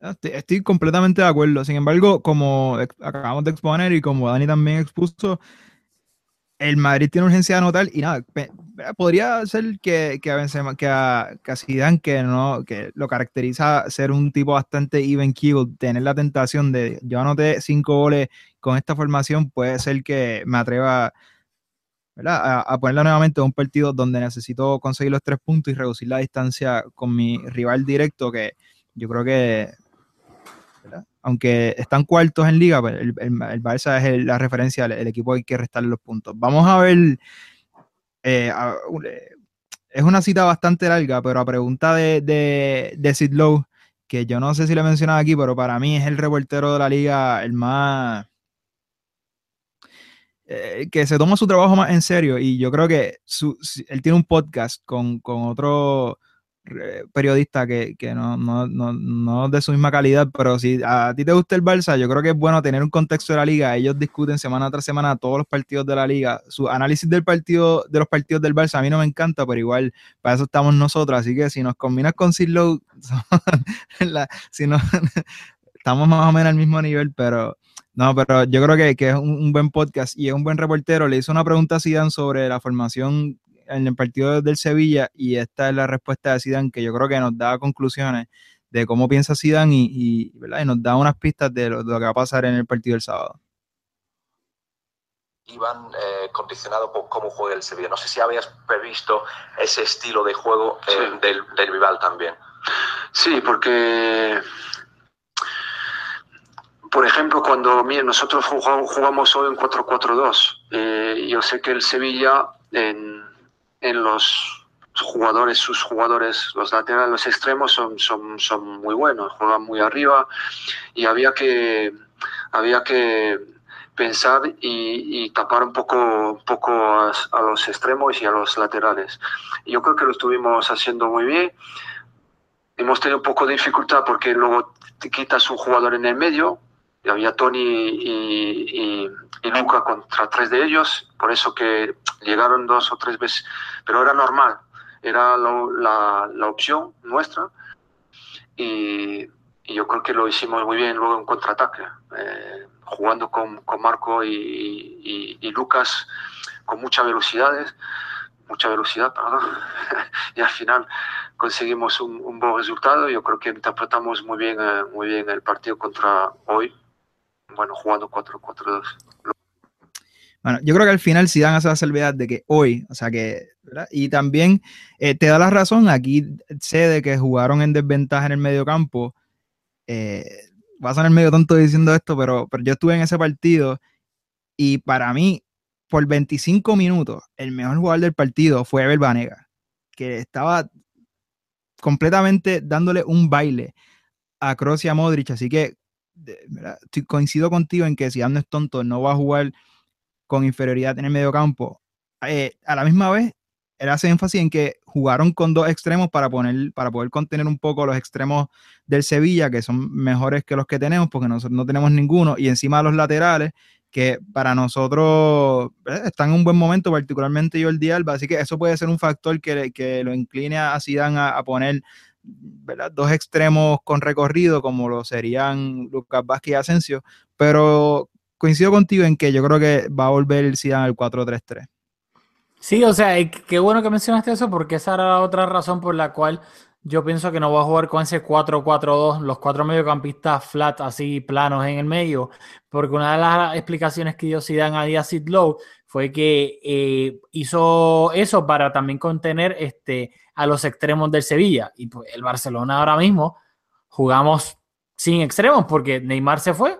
Speaker 4: Estoy, estoy completamente de acuerdo. Sin embargo, como acabamos de exponer y como Dani también expuso, el Madrid tiene urgencia de anotar y nada, podría ser que, que a Benzema, que a, que a Zidane, que no, que lo caracteriza ser un tipo bastante even keel, tener la tentación de yo anoté cinco goles con esta formación, puede ser que me atreva. A, a ponerla nuevamente en un partido donde necesito conseguir los tres puntos y reducir la distancia con mi rival directo, que yo creo que aunque están cuartos en liga, pues el, el, Barça es la referencia, el, equipo hay que restarle los puntos. Vamos a ver, eh, eh, es una cita bastante larga, pero a pregunta de, de, Sid Lowe, que yo no sé si lo he mencionado aquí, pero para mí es el reportero de la liga el más eh, que se toma su trabajo más en serio y yo creo que él tiene un podcast con, otro periodista que, que no, no, no, no de su misma calidad, pero si a ti te gusta el Barça, yo creo que es bueno tener un contexto de la liga. Ellos discuten semana tras semana todos los partidos de la liga. Su análisis del partido, de los partidos del Barça a mí no me encanta, pero igual para eso estamos nosotros. Así que si nos combinas con Silo, si no, estamos más o menos al mismo nivel, pero no, pero yo creo que, que es un, un buen podcast y es un buen reportero. Le hizo una pregunta a Zidane sobre la formación en el partido del Sevilla y esta es la respuesta de Zidane que yo creo que nos da conclusiones de cómo piensa Zidane y, y, ¿verdad? y nos da unas pistas de lo, de lo que va a pasar en el partido del sábado.
Speaker 9: iban eh, condicionado por cómo juega el Sevilla. No sé si habías previsto ese estilo de juego eh, del, del rival también.
Speaker 10: Sí, porque, por ejemplo, cuando mira, nosotros jugamos, jugamos hoy en 4-4-2, eh, yo sé que el Sevilla en, en los jugadores, sus jugadores, los laterales, los extremos son, son, son muy buenos, juegan muy arriba y había que, había que pensar y, tapar un poco, poco a, a los extremos y a los laterales. Yo creo que lo estuvimos haciendo muy bien hemos tenido un poco de dificultad porque luego te quitas un jugador en el medio, había Tony y, y, Luca contra tres de ellos, por eso que llegaron dos o tres veces, pero era normal, era la, opción nuestra y, yo creo que lo hicimos muy bien luego en contraataque, eh, jugando con, con Marco y, Lucas con mucha velocidad, mucha velocidad, perdón, y al final conseguimos un, un, buen resultado. Yo creo que interpretamos muy bien, eh, muy bien el partido contra hoy, bueno, jugando 4-4-2.
Speaker 4: Bueno, yo creo que al final Zidane hace la salvedad de que hoy, o sea que, y también eh, te da la razón, aquí sé de que jugaron en desventaja en el medio campo. Eh, va a sonar medio tonto diciendo esto, pero, pero yo estuve en ese partido y para mí, por 25 minutos, el mejor jugador del partido fue Ever Banega, que estaba completamente dándole un baile a Kroos y a Modric, así que coincido contigo en que si no es tonto, no va a jugar con inferioridad en el medio campo. Eh, a la misma vez, él hace énfasis en que jugaron con dos extremos para, poner, para poder contener un poco los extremos del Sevilla, que son mejores que los que tenemos, porque nosotros no tenemos ninguno, y encima los laterales, que para nosotros están en un buen momento, particularmente Jordi Alba, así que eso puede ser un factor que, que lo incline a Zidane a poner ¿verdad? dos extremos con recorrido, como lo serían Lucas Vázquez y Asensio, pero coincido contigo en que yo creo que va a volver el Zidane al 4-3-3.
Speaker 1: Sí, o sea, qué bueno que mencionaste eso porque esa era la otra razón por la cual yo pienso que no va a jugar con ese 4-4-2, los cuatro mediocampistas flat, así planos en el medio, porque una de las explicaciones que dio Zidane a Díaz Low fue que eh, hizo eso para también contener este, a los extremos del Sevilla. Y pues el Barcelona ahora mismo jugamos sin extremos porque Neymar se fue,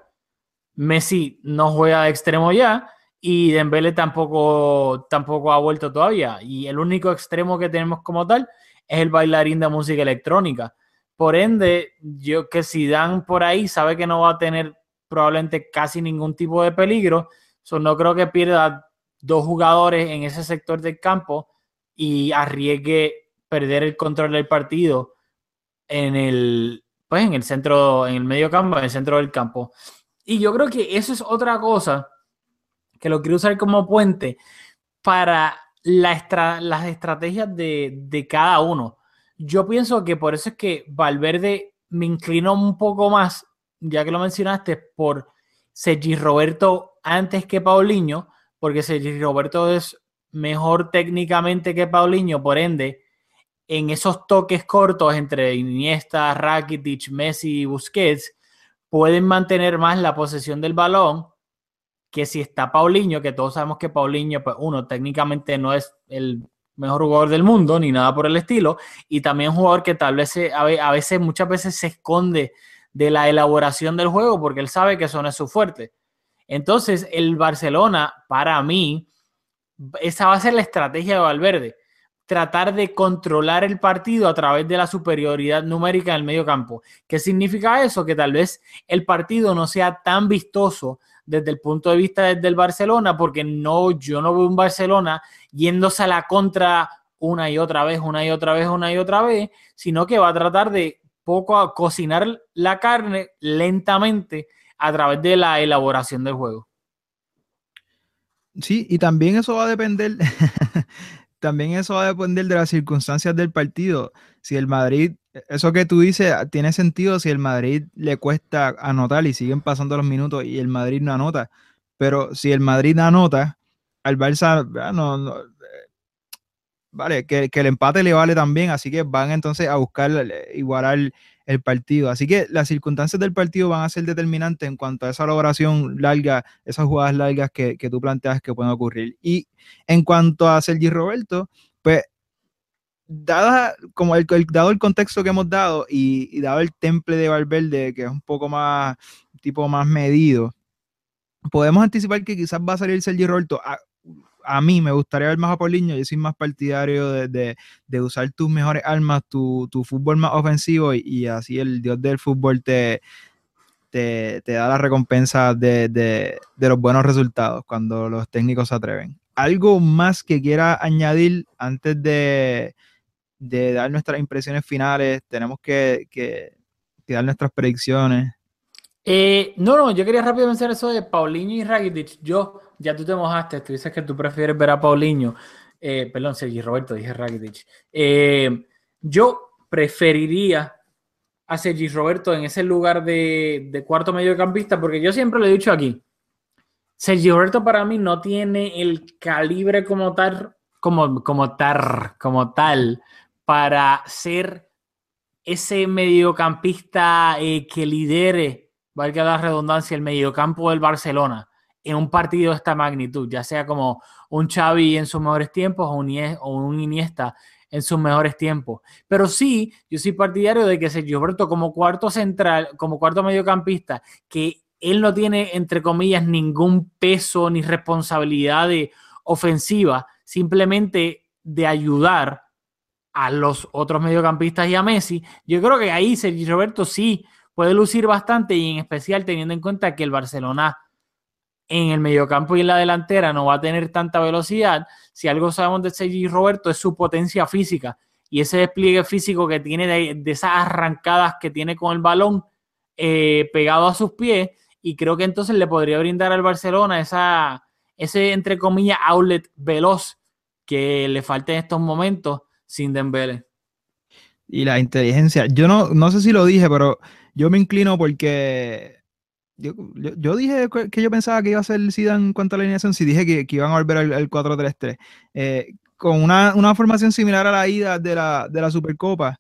Speaker 1: Messi no juega de extremo ya y Dembélé tampoco, tampoco ha vuelto todavía. Y el único extremo que tenemos como tal es el bailarín de música electrónica. Por ende, yo que si dan por ahí sabe que no va a tener probablemente casi ningún tipo de peligro, so no creo que pierda dos jugadores en ese sector del campo y arriesgue perder el control del partido en el, pues en el centro, en el medio campo, en el centro del campo. Y yo creo que eso es otra cosa que lo quiero usar como puente para la estra las estrategias de, de, cada uno. Yo pienso que por eso es que Valverde me inclinó un poco más, ya que lo mencionaste, por Sergi Roberto antes que Paulinho, porque Sergi Roberto es mejor técnicamente que Paulinho, por ende, en esos toques cortos entre Iniesta, Rakitic, Messi y Busquets, pueden mantener más la posesión del balón que si está Paulinho, que todos sabemos que Paulinho, pues uno, técnicamente no es el mejor jugador del mundo, ni nada por el estilo, y también un jugador que tal vez a veces, muchas veces se esconde de la elaboración del juego, porque él sabe que eso no es su fuerte. Entonces, el Barcelona, para mí, esa va a ser la estrategia de Valverde. Tratar de controlar el partido a través de la superioridad numérica en el medio campo. ¿Qué significa eso? Que tal vez el partido no sea tan vistoso desde el punto de vista del Barcelona, porque no, yo no veo un Barcelona yéndose a la contra una y otra vez, una y otra vez, una y otra vez, sino que va a tratar de poco a cocinar la carne lentamente a través de la elaboración del juego.
Speaker 4: Sí, y también eso va a depender, también eso va a depender de las circunstancias del partido. Si el Madrid, eso que tú dices tiene sentido si el Madrid le cuesta anotar y siguen pasando los minutos y el Madrid no anota. Pero si el Madrid anota, al Barça ah, no, no, vale, que, que, el empate le vale también, así que van entonces a buscar igualar el partido. Así que las circunstancias del partido van a ser determinantes en cuanto a esa elaboración larga, esas jugadas largas que, que tú planteas que pueden ocurrir. Y en cuanto a Sergi Roberto, pues dada como el, dado el contexto que hemos dado y, y, dado el temple de Valverde, que es un poco más tipo más medido, podemos anticipar que quizás va a salir Sergi Roberto. A, a mí me gustaría ver más a Paulinho, yo soy más partidario de, de, de usar tus mejores armas, tu, tu fútbol más ofensivo y, así el dios del fútbol te, te, te da la recompensa de, de, los buenos resultados cuando los técnicos se atreven. ¿Algo más que quiera añadir antes de, de dar nuestras impresiones finales? Tenemos que, que dar nuestras predicciones.
Speaker 1: Eh, no, no, yo quería rápido mencionar eso de Paulinho y Rakitic. Yo, ya tú te mojaste, tú dices que tú prefieres ver a Paulinho, eh, perdón, Sergi Roberto, dije Rakitic. Eh, yo preferiría a Sergi Roberto en ese lugar de, cuarto mediocampista, porque yo siempre lo he dicho aquí. Sergi Roberto para mí no tiene el calibre como tal, como, como, tar, como tal, para ser ese mediocampista eh, que lidere valga la redundancia, el mediocampo del Barcelona en un partido de esta magnitud, ya sea como un Xavi en sus mejores tiempos o un, Iniesta en sus mejores tiempos. Pero sí, yo soy partidario de que Sergio Roberto como cuarto central, como cuarto mediocampista, que él no tiene, entre comillas, ningún peso ni responsabilidad de ofensiva, simplemente de ayudar a los otros mediocampistas y a Messi. Yo creo que ahí Sergio Roberto sí puede lucir bastante y en especial teniendo en cuenta que el Barcelona en el mediocampo y en la delantera no va a tener tanta velocidad. Si algo sabemos de Sergi Roberto es su potencia física y ese despliegue físico que tiene de, esas arrancadas que tiene con el balón eh, pegado a sus pies y creo que entonces le podría brindar al Barcelona esa, ese entre comillas outlet veloz que le falta en estos momentos sin Dembele.
Speaker 4: Y la inteligencia, yo no, no sé si lo dije, pero yo me inclino porque yo, dije que yo pensaba que iba a ser Zidane en cuanto a la alineación, si dije que, iban a volver al, al 4-3-3. Eh, con una, una, formación similar a la ida de la, de la Supercopa,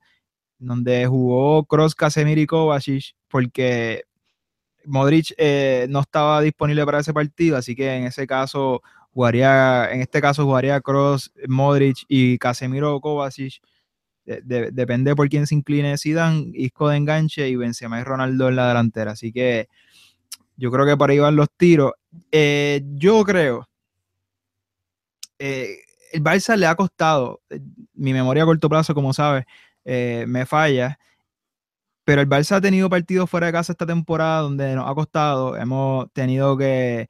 Speaker 4: donde jugó Cross, Casemiro y Kovacic, porque Modric eh, no estaba disponible para ese partido, así que en ese caso jugaría, en este caso jugaría Cross, Modric y Casemiro Kovacic de, depende por quién se incline Zidane, Isco de enganche y Benzema y Ronaldo en la delantera. Así que yo creo que por ahí van los tiros. Eh, yo creo, eh, el Barça le ha costado, eh, mi memoria a corto plazo, como sabes, eh, me falla, pero el Barça ha tenido partidos fuera de casa esta temporada donde nos ha costado, hemos tenido que,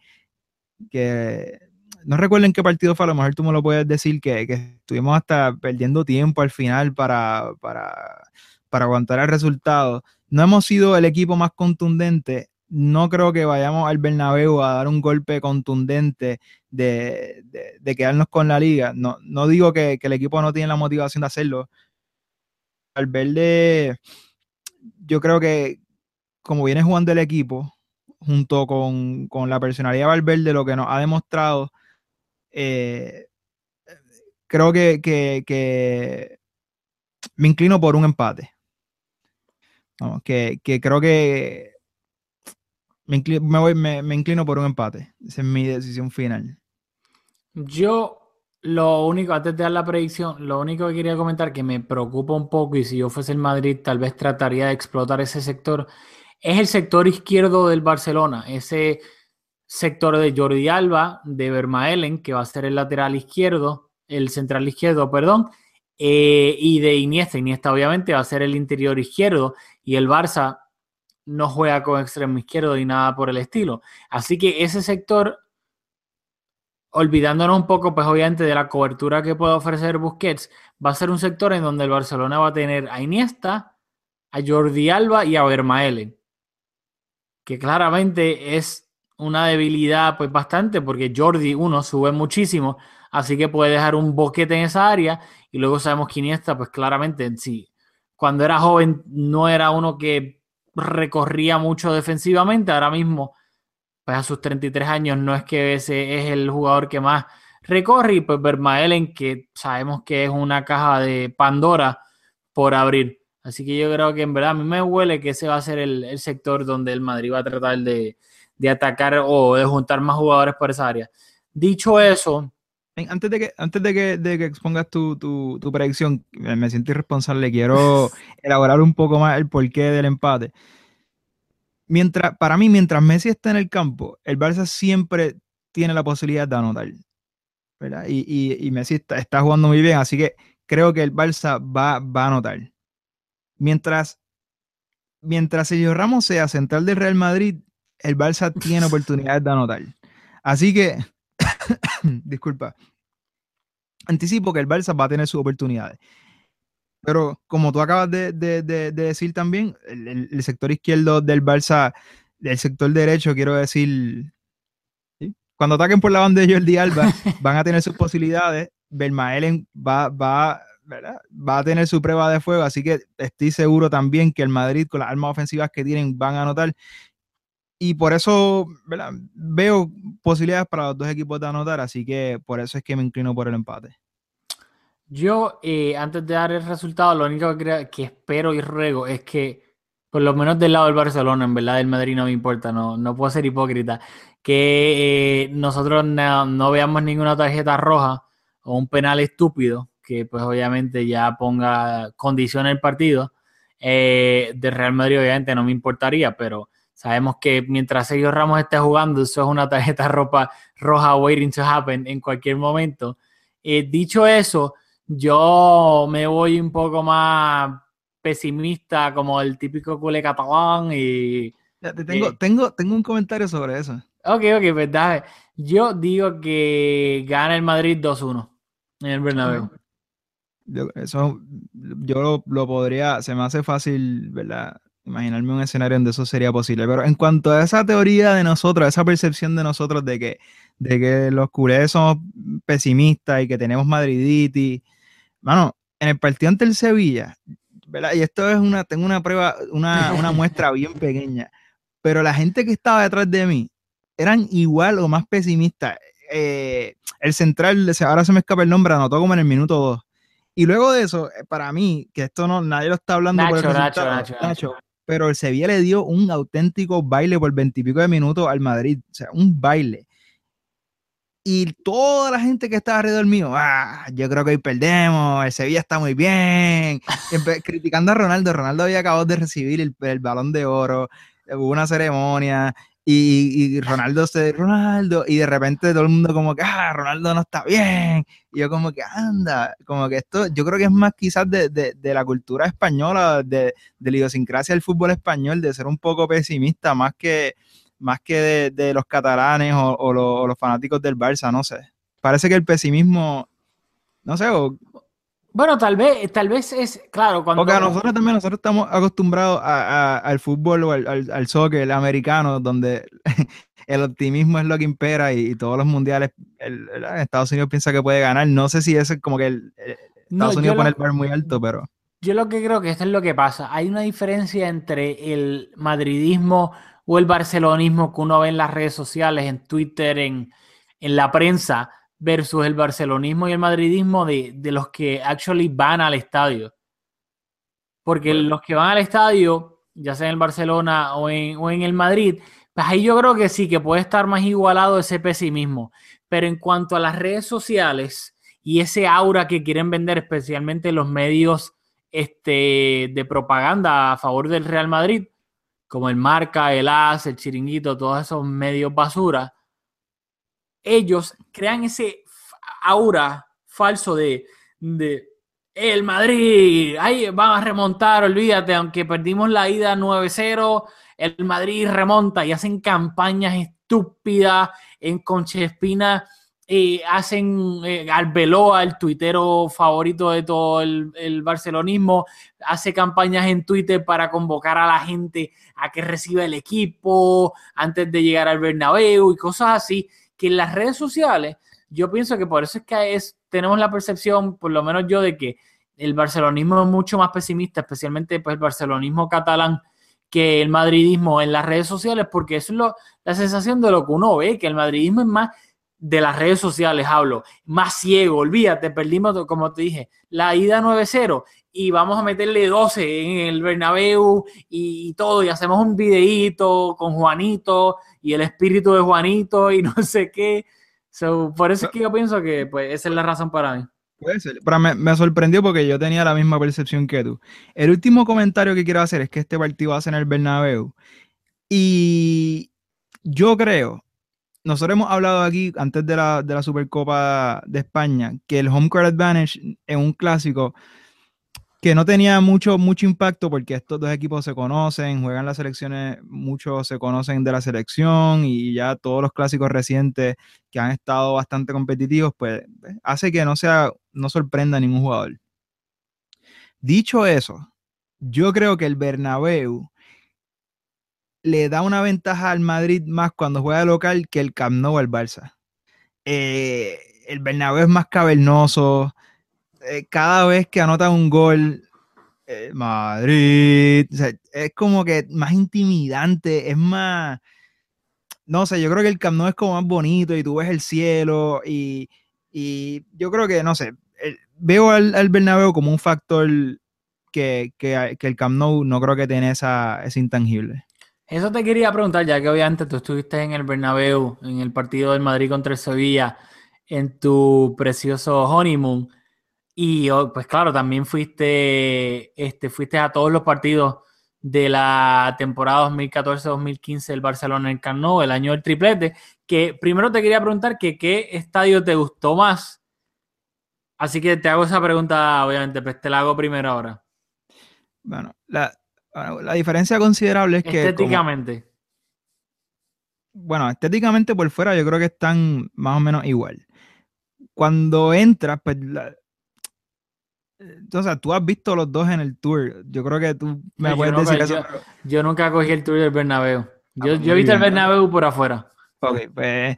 Speaker 4: que no recuerdo en qué partido fue, a lo mejor tú me lo puedes decir, que, que estuvimos hasta perdiendo tiempo al final para, para, para aguantar el resultado. No hemos sido el equipo más contundente. No creo que vayamos al Bernabéu a dar un golpe contundente de, de, quedarnos con la liga. No, no digo que, el equipo no tiene la motivación de hacerlo. Al verde, yo creo que como viene jugando el equipo, junto con, con la personalidad de Valverde, lo que nos ha demostrado eh, creo que, me inclino por un empate. Que, creo que me inclino por un empate. Esa es mi decisión final.
Speaker 1: Yo lo único, antes de dar la predicción, lo único que quería comentar que me preocupa un poco y si yo fuese el Madrid tal vez trataría de explotar ese sector, es el sector izquierdo del Barcelona, ese sector de Jordi Alba, de Vermaelen, que va a ser el lateral izquierdo, el central izquierdo, perdón, eh, y de Iniesta. Iniesta obviamente va a ser el interior izquierdo y el Barça no juega con extremo izquierdo ni nada por el estilo. Así que ese sector, olvidándonos un poco, pues obviamente de la cobertura que puede ofrecer Busquets, va a ser un sector en donde el Barcelona va a tener a Iniesta, a Jordi Alba y a Vermaelen, que claramente es una debilidad pues bastante porque Jordi, uno, sube muchísimo, así que puede dejar un boquete en esa área y luego sabemos que Iniesta pues claramente sí, cuando era joven no era uno que recorría mucho defensivamente, ahora mismo pues a sus 33 años no es que ese es el jugador que más recorre y pues Vermaelen que sabemos que es una caja de Pandora por abrir. Así que yo creo que en verdad a mí me huele que ese va a ser el, el sector donde el Madrid va a tratar de, de atacar o de juntar más jugadores por esa área. Dicho eso,
Speaker 4: Antes de que, antes de que, de que expongas tu, tu, tu predicción, me me siento irresponsable, quiero elaborar un poco más el porqué del empate. Mientras, para mí, mientras Messi está en el campo, el Barça siempre tiene la posibilidad de anotar. ¿verdad? Y, y- y Messi está, está jugando muy bien, así que creo que el Barça va, va a anotar. Mientras, mientras Sergio Ramos sea central del Real Madrid, el Barça tiene oportunidades de anotar. Así que, disculpa, anticipo que el Barça va a tener sus oportunidades. Pero como tú acabas de, de- de- de decir también, el, el- el sector izquierdo del Barça, el sector derecho, quiero decir, ¿sí? cuando ataquen por la banda de Jordi Alba, van a tener sus posibilidades. Vermaelen va, va, ¿verdad? va a tener su prueba de fuego, así que estoy seguro también que el Madrid, con las armas ofensivas que tienen, van a anotar. Y por eso ¿verdad? veo posibilidades para los dos equipos de anotar, así que por eso es que me inclino por el empate.
Speaker 1: Yo, eh, antes de dar el resultado, lo único que, que espero y ruego es que, por lo menos del lado del Barcelona, en verdad del Madrid no me importa, no, no puedo ser hipócrita, que eh, nosotros no, no veamos ninguna tarjeta roja o un penal estúpido, que pues obviamente ya ponga condición el partido. Eh, de Real Madrid obviamente no me importaría, pero sabemos que mientras Sergio Ramos esté jugando, eso es una tarjeta ropa, roja waiting to happen en cualquier momento. Eh, dicho eso, yo me voy un poco más pesimista, como el típico culé catalán y...
Speaker 4: Ya, te tengo,
Speaker 1: eh,
Speaker 4: tengo, tengo un comentario sobre eso.
Speaker 1: ok, ok, pues dale. Yo digo que gana el Madrid 2-1 en el Bernabéu.
Speaker 4: Yo, eso, yo lo, lo podría, se me hace fácil, ¿verdad? Imaginarme un escenario donde eso sería posible. Pero en cuanto a esa teoría de nosotros, esa percepción de nosotros de que, de que los culés somos pesimistas y que tenemos madriditis, mano, en el partido ante el Sevilla, ¿verdad? Y esto es una, tengo una prueba, una, una muestra bien pequeña, pero la gente que estaba detrás de mí eran igual o más pesimistas. Eh, el central, ahora se me escapa el nombre, anotó como en el minuto 2. Y luego de eso, eh, para mí, que esto no, nadie lo está hablando por el
Speaker 1: Nacho, Nacho, Nacho.
Speaker 4: Pero el Sevilla le dio un auténtico baile por veintipico de minutos al Madrid, o sea, un baile. Y toda la gente que estaba alrededor mío, ah, yo creo que hoy perdemos, el Sevilla está muy bien, criticando a Ronaldo, Ronaldo había acabado de recibir el, el balón de oro, hubo una ceremonia, y, y Ronaldo se, Ronaldo, y de repente todo el mundo como que, ah, Ronaldo no está bien, y yo como que, anda, como que esto, yo creo que es más quizás de, de- de la cultura española, de, de la idiosincrasia del fútbol español, de ser un poco pesimista, más que, más que de, los catalanes o, o los, o los fanáticos del Barça, no sé. Parece que el pesimismo, no sé, o,
Speaker 1: Bueno, tal vez, tal vez es, claro, cuando...
Speaker 4: porque a nosotros también, nosotros estamos acostumbrados a- a- al fútbol o al, al, al soccer el americano, donde el optimismo es lo que impera y, y todos los mundiales, el, el- Estados Unidos piensa que puede ganar. No sé si es como que el,
Speaker 1: No,
Speaker 4: Estados Unidos pone
Speaker 1: lo-
Speaker 4: el bar muy alto, pero
Speaker 1: Yo lo que creo que esto es lo que pasa. Hay una diferencia entre el madridismo o el barcelonismo que uno ve en las redes sociales, en Twitter, en, en la prensa, versus el barcelonismo y el madridismo de, de los que actually van al estadio. Porque los que van al estadio, ya sea en el Barcelona o en, o en el Madrid, pues ahí yo creo que sí, que puede estar más igualado ese pesimismo. Pero en cuanto a las redes sociales y ese aura que quieren vender, especialmente los medios este, de propaganda a favor del Real Madrid, como el Marca, el As, el Chiringuito, todos esos medios basura, ellos crean ese aura falso de, de el Madrid, ahí van a remontar, olvídate, aunque perdimos la ida 9-0, el Madrid remonta y hacen campañas estúpidas en Conchespina. eh, hacen eh, Arbeloa, el tuitero favorito de todo el, el barcelonismo, hace campañas en Twitter para convocar a la gente a que reciba el equipo antes de llegar al Bernabéu y cosas así, que en las redes sociales, yo pienso que por eso es que es, tenemos la percepción, por lo menos yo, de que el barcelonismo es mucho más pesimista, especialmente pues, el barcelonismo catalán, que el madridismo en las redes sociales, porque eso es lo, la sensación de lo que uno ve, que el madridismo es más de las redes sociales, hablo, más ciego, olvídate, perdimos, como te dije, la ida 9-0 y vamos a meterle 12 en el Bernabéu y, y todo, y hacemos un videíto con Juanito y el espíritu de Juanito y no sé qué. So, por eso es que yo pienso que pues, esa es la razón para mí.
Speaker 4: Puede ser, pero me, me sorprendió porque yo tenía la misma percepción que tú. El último comentario que quiero hacer es que este partido va a ser en el Bernabéu y yo creo, nosotros hemos hablado aquí antes de la, de la Supercopa de España, que el home court advantage en un clásico que no tenía mucho, mucho impacto porque estos dos equipos se conocen, juegan las selecciones, muchos se conocen de la selección y ya todos los clásicos recientes que han estado bastante competitivos, pues hace que no sea, no sorprenda a ningún jugador. Dicho eso, yo creo que el Bernabéu le da una ventaja al Madrid más cuando juega local que el Camp Nou al Barça. Eh, el Bernabéu es más cavernoso, eh, cada vez que anota un gol, eh, Madrid, o es como que más intimidante, es más, no sé, yo creo que el Camp Nou es como más bonito y tú ves el cielo y, y yo creo que, no sé, el- veo al, al Bernabéu como un factor que, que- que el Camp Nou no creo que tiene esa, ese intangible.
Speaker 1: Eso te quería preguntar, ya que obviamente tú estuviste en el Bernabéu, en el partido del Madrid contra el Sevilla, en tu precioso honeymoon. Y pues claro, también fuiste, este, fuiste a todos los partidos de la temporada 2014-2015 del Barcelona en el Camp Nou, el año del triplete. Que primero te quería preguntar que qué estadio te gustó más. Así que te hago esa pregunta, obviamente, pues te la hago primero ahora.
Speaker 4: Bueno, la, la diferencia considerable es que... como-
Speaker 1: Estéticamente.
Speaker 4: bueno, estéticamente por fuera yo creo que están más o menos igual. Cuando entras, pues, la- entonces tú has visto los dos en el tour. Yo creo que tú me
Speaker 1: No, yo
Speaker 4: puedes
Speaker 1: nunca-
Speaker 4: decir eso.
Speaker 1: yo-
Speaker 4: pero-
Speaker 1: Yo nunca cogí el tour del Bernabéu. Yo,
Speaker 4: pues
Speaker 1: yo he
Speaker 4: muy
Speaker 1: visto el. Bernabéu por afuera.
Speaker 4: Ok, pues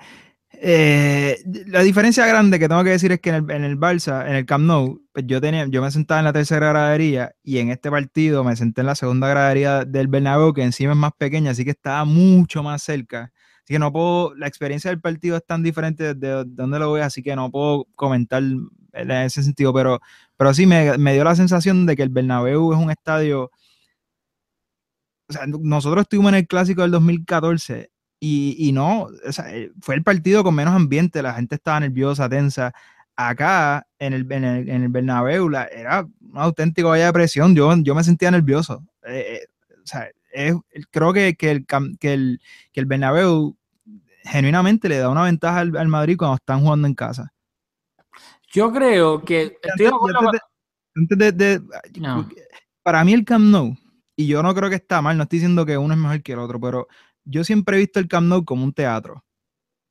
Speaker 4: eh, la diferencia grande que tengo que decir es que en el, en el Barça, en el Camp Nou, pues yo tenía, yo me sentaba en la tercera gradería y en este partido me senté en la segunda gradería del Bernabéu, que encima es más pequeña, así que estaba mucho más cerca. Así que no puedo, la experiencia del partido es tan diferente de, donde lo voy, así que no puedo comentar en ese sentido, pero, pero sí me, me dio la sensación de que el Bernabéu es un estadio o sea, nosotros estuvimos en el clásico del 2014 y, y no, o sea, eh, fue el partido con menos ambiente, la gente estaba nerviosa, tensa. Acá en el, en el, en el Bernabéu la- era un auténtico valla de presión, yo, yo me sentía nervioso. Eh, eh, o sea, es- creo que, que, el, que, el, que el Bernabéu genuinamente le da una ventaja al, al Madrid cuando están jugando en casa.
Speaker 1: Yo creo que estoy
Speaker 4: Antes- de- antes de- de-
Speaker 1: No.
Speaker 4: para mí el Camp Nou, y yo no creo que está mal, no estoy diciendo que uno es mejor que el otro, pero yo siempre he visto el Camp Nou como un teatro,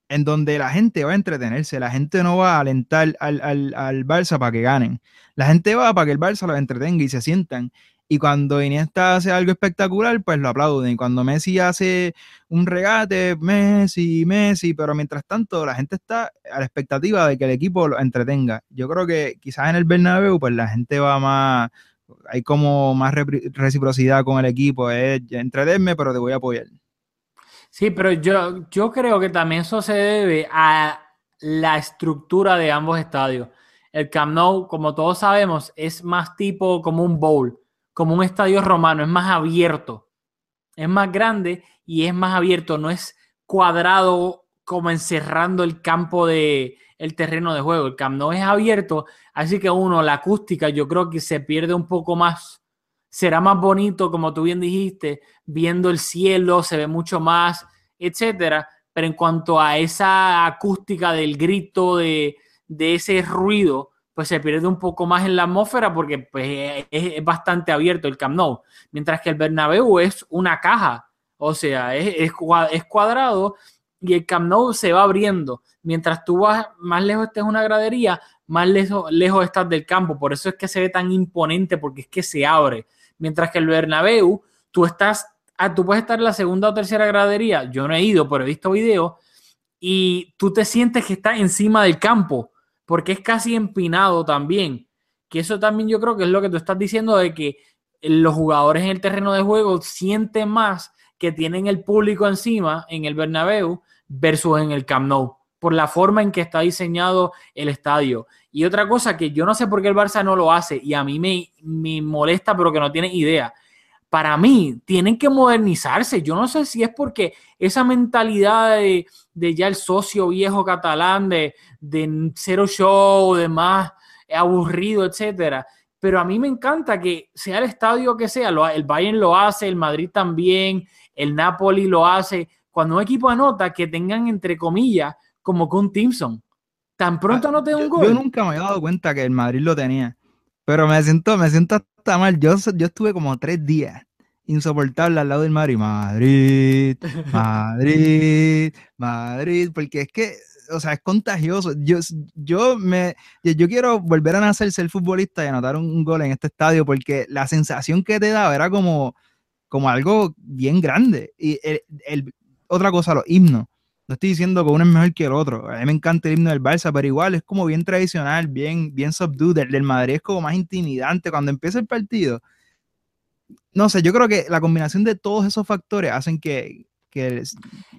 Speaker 4: en donde la gente va a entretenerse, la gente no va a alentar al, al, al Barça para que ganen, la gente va para que el Barça los entretenga y se sientan. Y cuando Iniesta hace algo espectacular, pues lo aplauden. Y cuando Messi hace un regate, Messi, Messi, pero mientras tanto la gente está a la expectativa de que el equipo lo entretenga. Yo creo que quizás en el Bernabéu, pues la gente va más, hay como más reciprocidad con el equipo, es entretenme, pero te voy a apoyar.
Speaker 1: Sí, pero yo, yo creo que también eso se debe a la estructura de ambos estadios. El Camp Nou, como todos sabemos, es más tipo como un bowl, como un estadio romano, es más abierto, es más grande y es más abierto, no es cuadrado como encerrando el campo de el terreno de juego. El Camp Nou es abierto, así que uno, la acústica, yo creo que se pierde un poco más será más bonito, como tú bien dijiste, viendo el cielo, se ve mucho más, etcétera. Pero en cuanto a esa acústica del grito, de, de ese ruido, pues se pierde un poco más en la atmósfera porque pues, es, bastante abierto el Camp Nou. Mientras que el Bernabéu es una caja, o sea, es, es, cua- es cuadrado y el Camp Nou se va abriendo. Mientras tú vas más lejos estés una gradería, más lejos, lejos estás del campo. Por eso es que se ve tan imponente, porque es que se abre. Mientras que el Bernabéu, tú estás, ah, tú puedes estar en la segunda o tercera gradería. Yo no he ido, pero he visto videos y tú te sientes que estás encima del campo, porque es casi empinado también. Que eso también yo creo que es lo que tú estás diciendo de que los jugadores en el terreno de juego sienten más que tienen el público encima en el Bernabéu versus en el Camp Nou, por la forma en que está diseñado el estadio. Y otra cosa que yo no sé por qué el Barça no lo hace y a mí me, me molesta, pero que no tiene idea. Para mí, tienen que modernizarse. Yo no sé si es porque esa mentalidad de, de ya el socio viejo catalán, de, de cero show, de más aburrido, etcétera. Pero a mí me encanta que sea el estadio que sea, lo- el Bayern lo hace, el Madrid también, el Napoli lo hace. Cuando un equipo anota, que tengan entre comillas como un Timson. Tan pronto anote un gol.
Speaker 4: Yo nunca me había dado cuenta que el Madrid lo tenía. Pero me siento, me siento hasta mal. Yo, yo estuve como tres días insoportable al lado del Madrid. Madrid, Madrid, Madrid. Porque es que, o sea, es contagioso. Yo, yo me, yo quiero volver a nacer, ser futbolista y anotar un, un gol en este estadio. Porque la sensación que te daba era como, como algo bien grande. Y el, el- otra cosa, los himnos. No estoy diciendo que uno es mejor que el otro. A mí me encanta el himno del Barça, pero igual es como bien tradicional, bien, bien subdued. El del Madrid es como más intimidante. Cuando empieza el partido, no sé, yo creo que la combinación de todos esos factores hacen que, que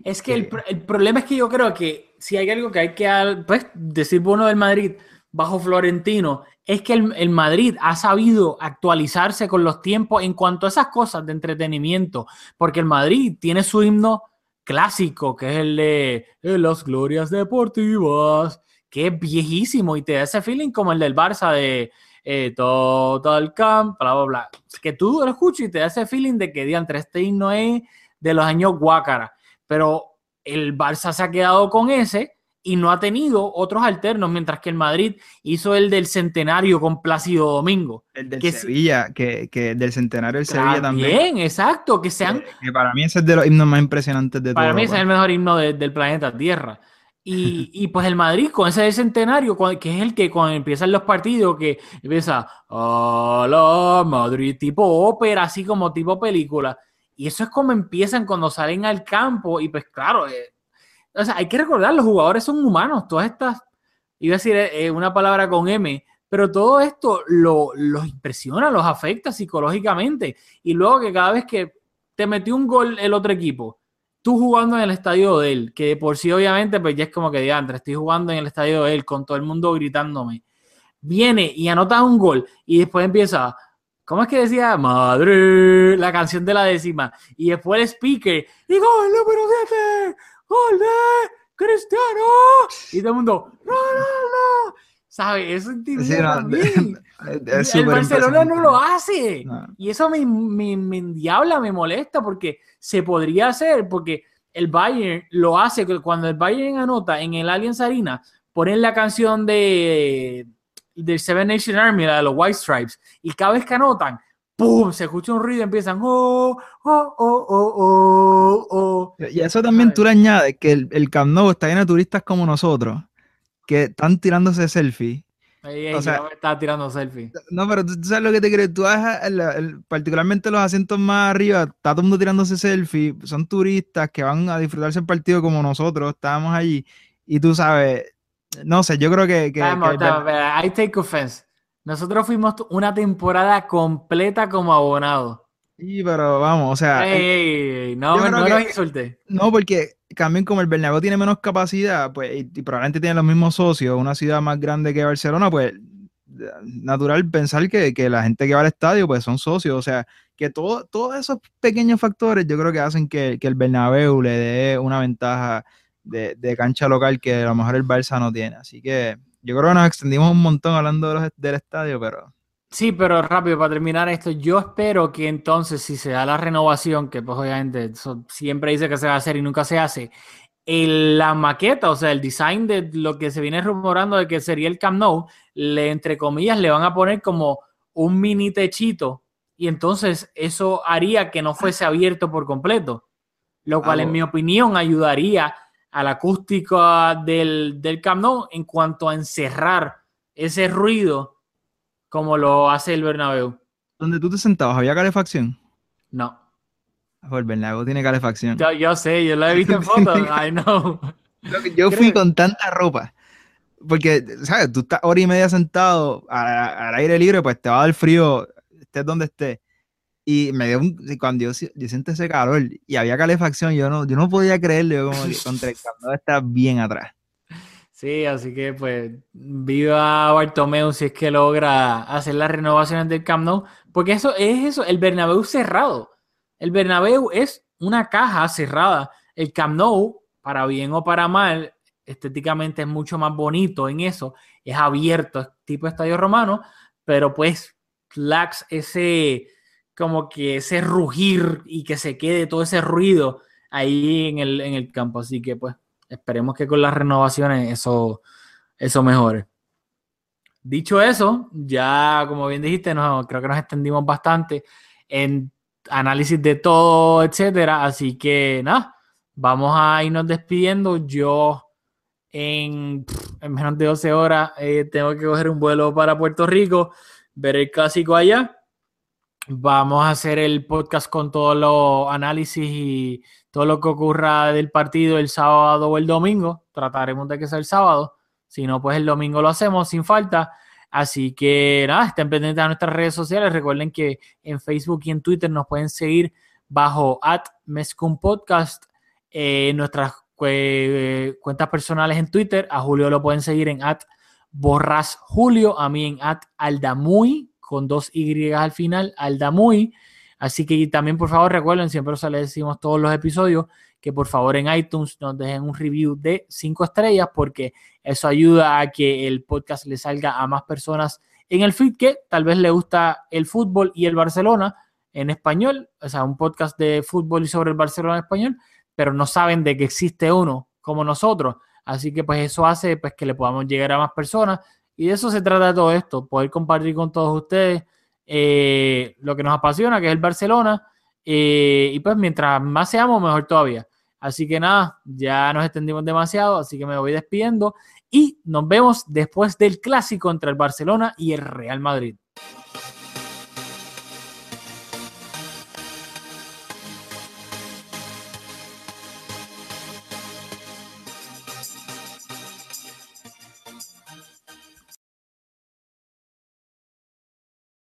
Speaker 1: Es que el, pro- el problema es que yo creo que si hay algo que hay que pues, decir bueno del Madrid bajo Florentino, es que el, el Madrid ha sabido actualizarse con los tiempos en cuanto a esas cosas de entretenimiento, porque el Madrid tiene su himno clásico, que es el de las glorias deportivas, que es viejísimo y te da ese feeling como el del Barça de eh, Total Camp, bla, bla, bla. Que tú lo escuchas y te da ese feeling de que diantre, este himno es de los años Guácara, pero el Barça se ha quedado con ese y no ha tenido otros alternos, mientras que el Madrid hizo el del centenario con Plácido Domingo.
Speaker 4: el del
Speaker 1: que
Speaker 4: Sevilla, que, que del centenario del Sevilla también.
Speaker 1: También, exacto, que sean
Speaker 4: Que para mí ese es de los himnos más impresionantes de
Speaker 1: Para
Speaker 4: todo.
Speaker 1: mí ese es el mejor himno de- del planeta Tierra. Y, y pues el Madrid con ese centenario, que es el que cuando empiezan los partidos, que empieza a la Madrid, tipo ópera, así como tipo película. Y eso es como empiezan cuando salen al campo. Y pues claro, eh, o sea, hay que recordar, los jugadores son humanos. Todas estas, iba a decir eh, una palabra con M, pero todo esto lo- los impresiona, los afecta psicológicamente. Y luego que cada vez que te metió un gol el otro equipo, tú jugando en el estadio de él, que por sí obviamente pues ya es como que diantre, estoy jugando en el estadio de él con todo el mundo gritándome. Viene y anota un gol y después empieza, ¿cómo es que decía? Madre, la canción de la décima. Y después el speaker, y gol número 7, gol de Cristiano. Y todo el mundo, Ronaldo. ¿Sabes? Eso
Speaker 4: Sí, no, es
Speaker 1: el Barcelona no lo hace.
Speaker 4: No.
Speaker 1: Y eso me, me, me endiabla, me molesta, porque se podría hacer, porque el Bayern lo hace, cuando el Bayern anota en el Allianz Arena, ponen la canción de del Seven Nation Army, la de los White Stripes, y cada vez que anotan, ¡pum! Se escucha un ruido y empiezan, ¡oh, oh, oh, oh, oh, oh!
Speaker 4: Y eso también tú le añades que el, el Camp Nou está lleno de turistas como nosotros, que están tirándose selfie.
Speaker 1: Ey, ey,
Speaker 4: O sea,
Speaker 1: me estaba tirando selfie.
Speaker 4: No, pero tú, tú sabes lo que te crees. Tú vas, el- el- particularmente los asientos más arriba, está todo el mundo tirándose selfie. Son turistas que van a disfrutarse el partido como nosotros estábamos allí. Y tú sabes, no sé, yo creo que. que-
Speaker 1: Vamos,
Speaker 4: que-
Speaker 1: vamos, vamos, I take offense. Nosotros fuimos una temporada completa como abonados.
Speaker 4: Sí, pero vamos, o sea.
Speaker 1: Ey, no,
Speaker 4: creo
Speaker 1: no
Speaker 4: que-
Speaker 1: nos insultes.
Speaker 4: No, porque también como el Bernabéu tiene menos capacidad, pues, y, y probablemente tiene los mismos socios, una ciudad más grande que Barcelona, pues, natural pensar que, que la gente que va al estadio, pues, son socios, o sea, que todo, todos esos pequeños factores yo creo que hacen que, que el Bernabéu le dé una ventaja de, de cancha local que a lo mejor el Barça no tiene, así que yo creo que nos extendimos un montón hablando de del estadio, pero
Speaker 1: Sí, pero rápido para terminar esto, yo espero que entonces si se da la renovación, que pues obviamente eso siempre dice que se va a hacer y nunca se hace, el- la maqueta, o sea, el design de lo que se viene rumorando de que sería el Camp Nou, le entre comillas le van a poner como un mini techito y entonces eso haría que no fuese abierto por completo, lo cual en mi opinión ayudaría a la acústica del, del Camp Nou en cuanto a encerrar ese ruido como lo hace el Bernabéu.
Speaker 4: Donde tú te sentabas, ¿había calefacción?
Speaker 1: No.
Speaker 4: Pues el Bernabéu tiene calefacción.
Speaker 1: Yo, yo sé, yo lo he visto en fotos, I know.
Speaker 4: Yo fui con tanta ropa. Porque, ¿sabes? Tú estás hora y media sentado a- al aire libre, pues te va a dar frío, estés donde estés. Y me dio un, cuando yo, yo siento ese calor y había calefacción, yo no, yo no podía creerlo. Yo como que contra el calor está bien atrás.
Speaker 1: Sí, así que pues viva Bartomeu si es que logra hacer las renovaciones del Camp Nou, porque eso es eso, el Bernabéu cerrado. El Bernabéu es una caja cerrada. El Camp Nou, para bien o para mal, estéticamente es mucho más bonito en eso, es abierto, tipo estadio romano, pero pues lacks ese como que ese rugir y que se quede todo ese ruido ahí en el, en el campo, así que pues esperemos que con las renovaciones eso, eso mejore. Dicho eso, ya como bien dijiste, creo que nos extendimos bastante en análisis de todo, etcétera. Así que nada, vamos a irnos despidiendo. Yo en, en menos de 12 horas eh, tengo que coger un vuelo para Puerto Rico, ver el clásico allá. Vamos a hacer el podcast con todos los análisis y todo lo que ocurra del partido el sábado o el domingo. Trataremos de que sea el sábado. Si no, pues el domingo lo hacemos sin falta. Así que nada, estén pendientes a nuestras redes sociales. Recuerden que en Facebook y en Twitter nos pueden seguir bajo at Podcast. Eh, nuestras eh, cuentas personales en Twitter. A Julio lo pueden seguir en at Borras Julio, a mí en at Aldamuy con dos Y al final, Aldamuy. Así que también, por favor, recuerden, siempre os les decimos todos los episodios, que por favor en iTunes nos dejen un review de cinco estrellas, porque eso ayuda a que el podcast le salga a más personas en el feed que tal vez le gusta el fútbol y el Barcelona en español, o sea, un podcast de fútbol y sobre el Barcelona en español, pero no saben de que existe uno como nosotros. Así que pues eso hace pues que le podamos llegar a más personas y de eso se trata todo esto, poder compartir con todos ustedes eh, lo que nos apasiona, que es el Barcelona. eh, y pues mientras más seamos, mejor todavía. Así que nada, ya nos extendimos demasiado, así que me voy despidiendo y nos vemos después del clásico entre el Barcelona y el Real Madrid.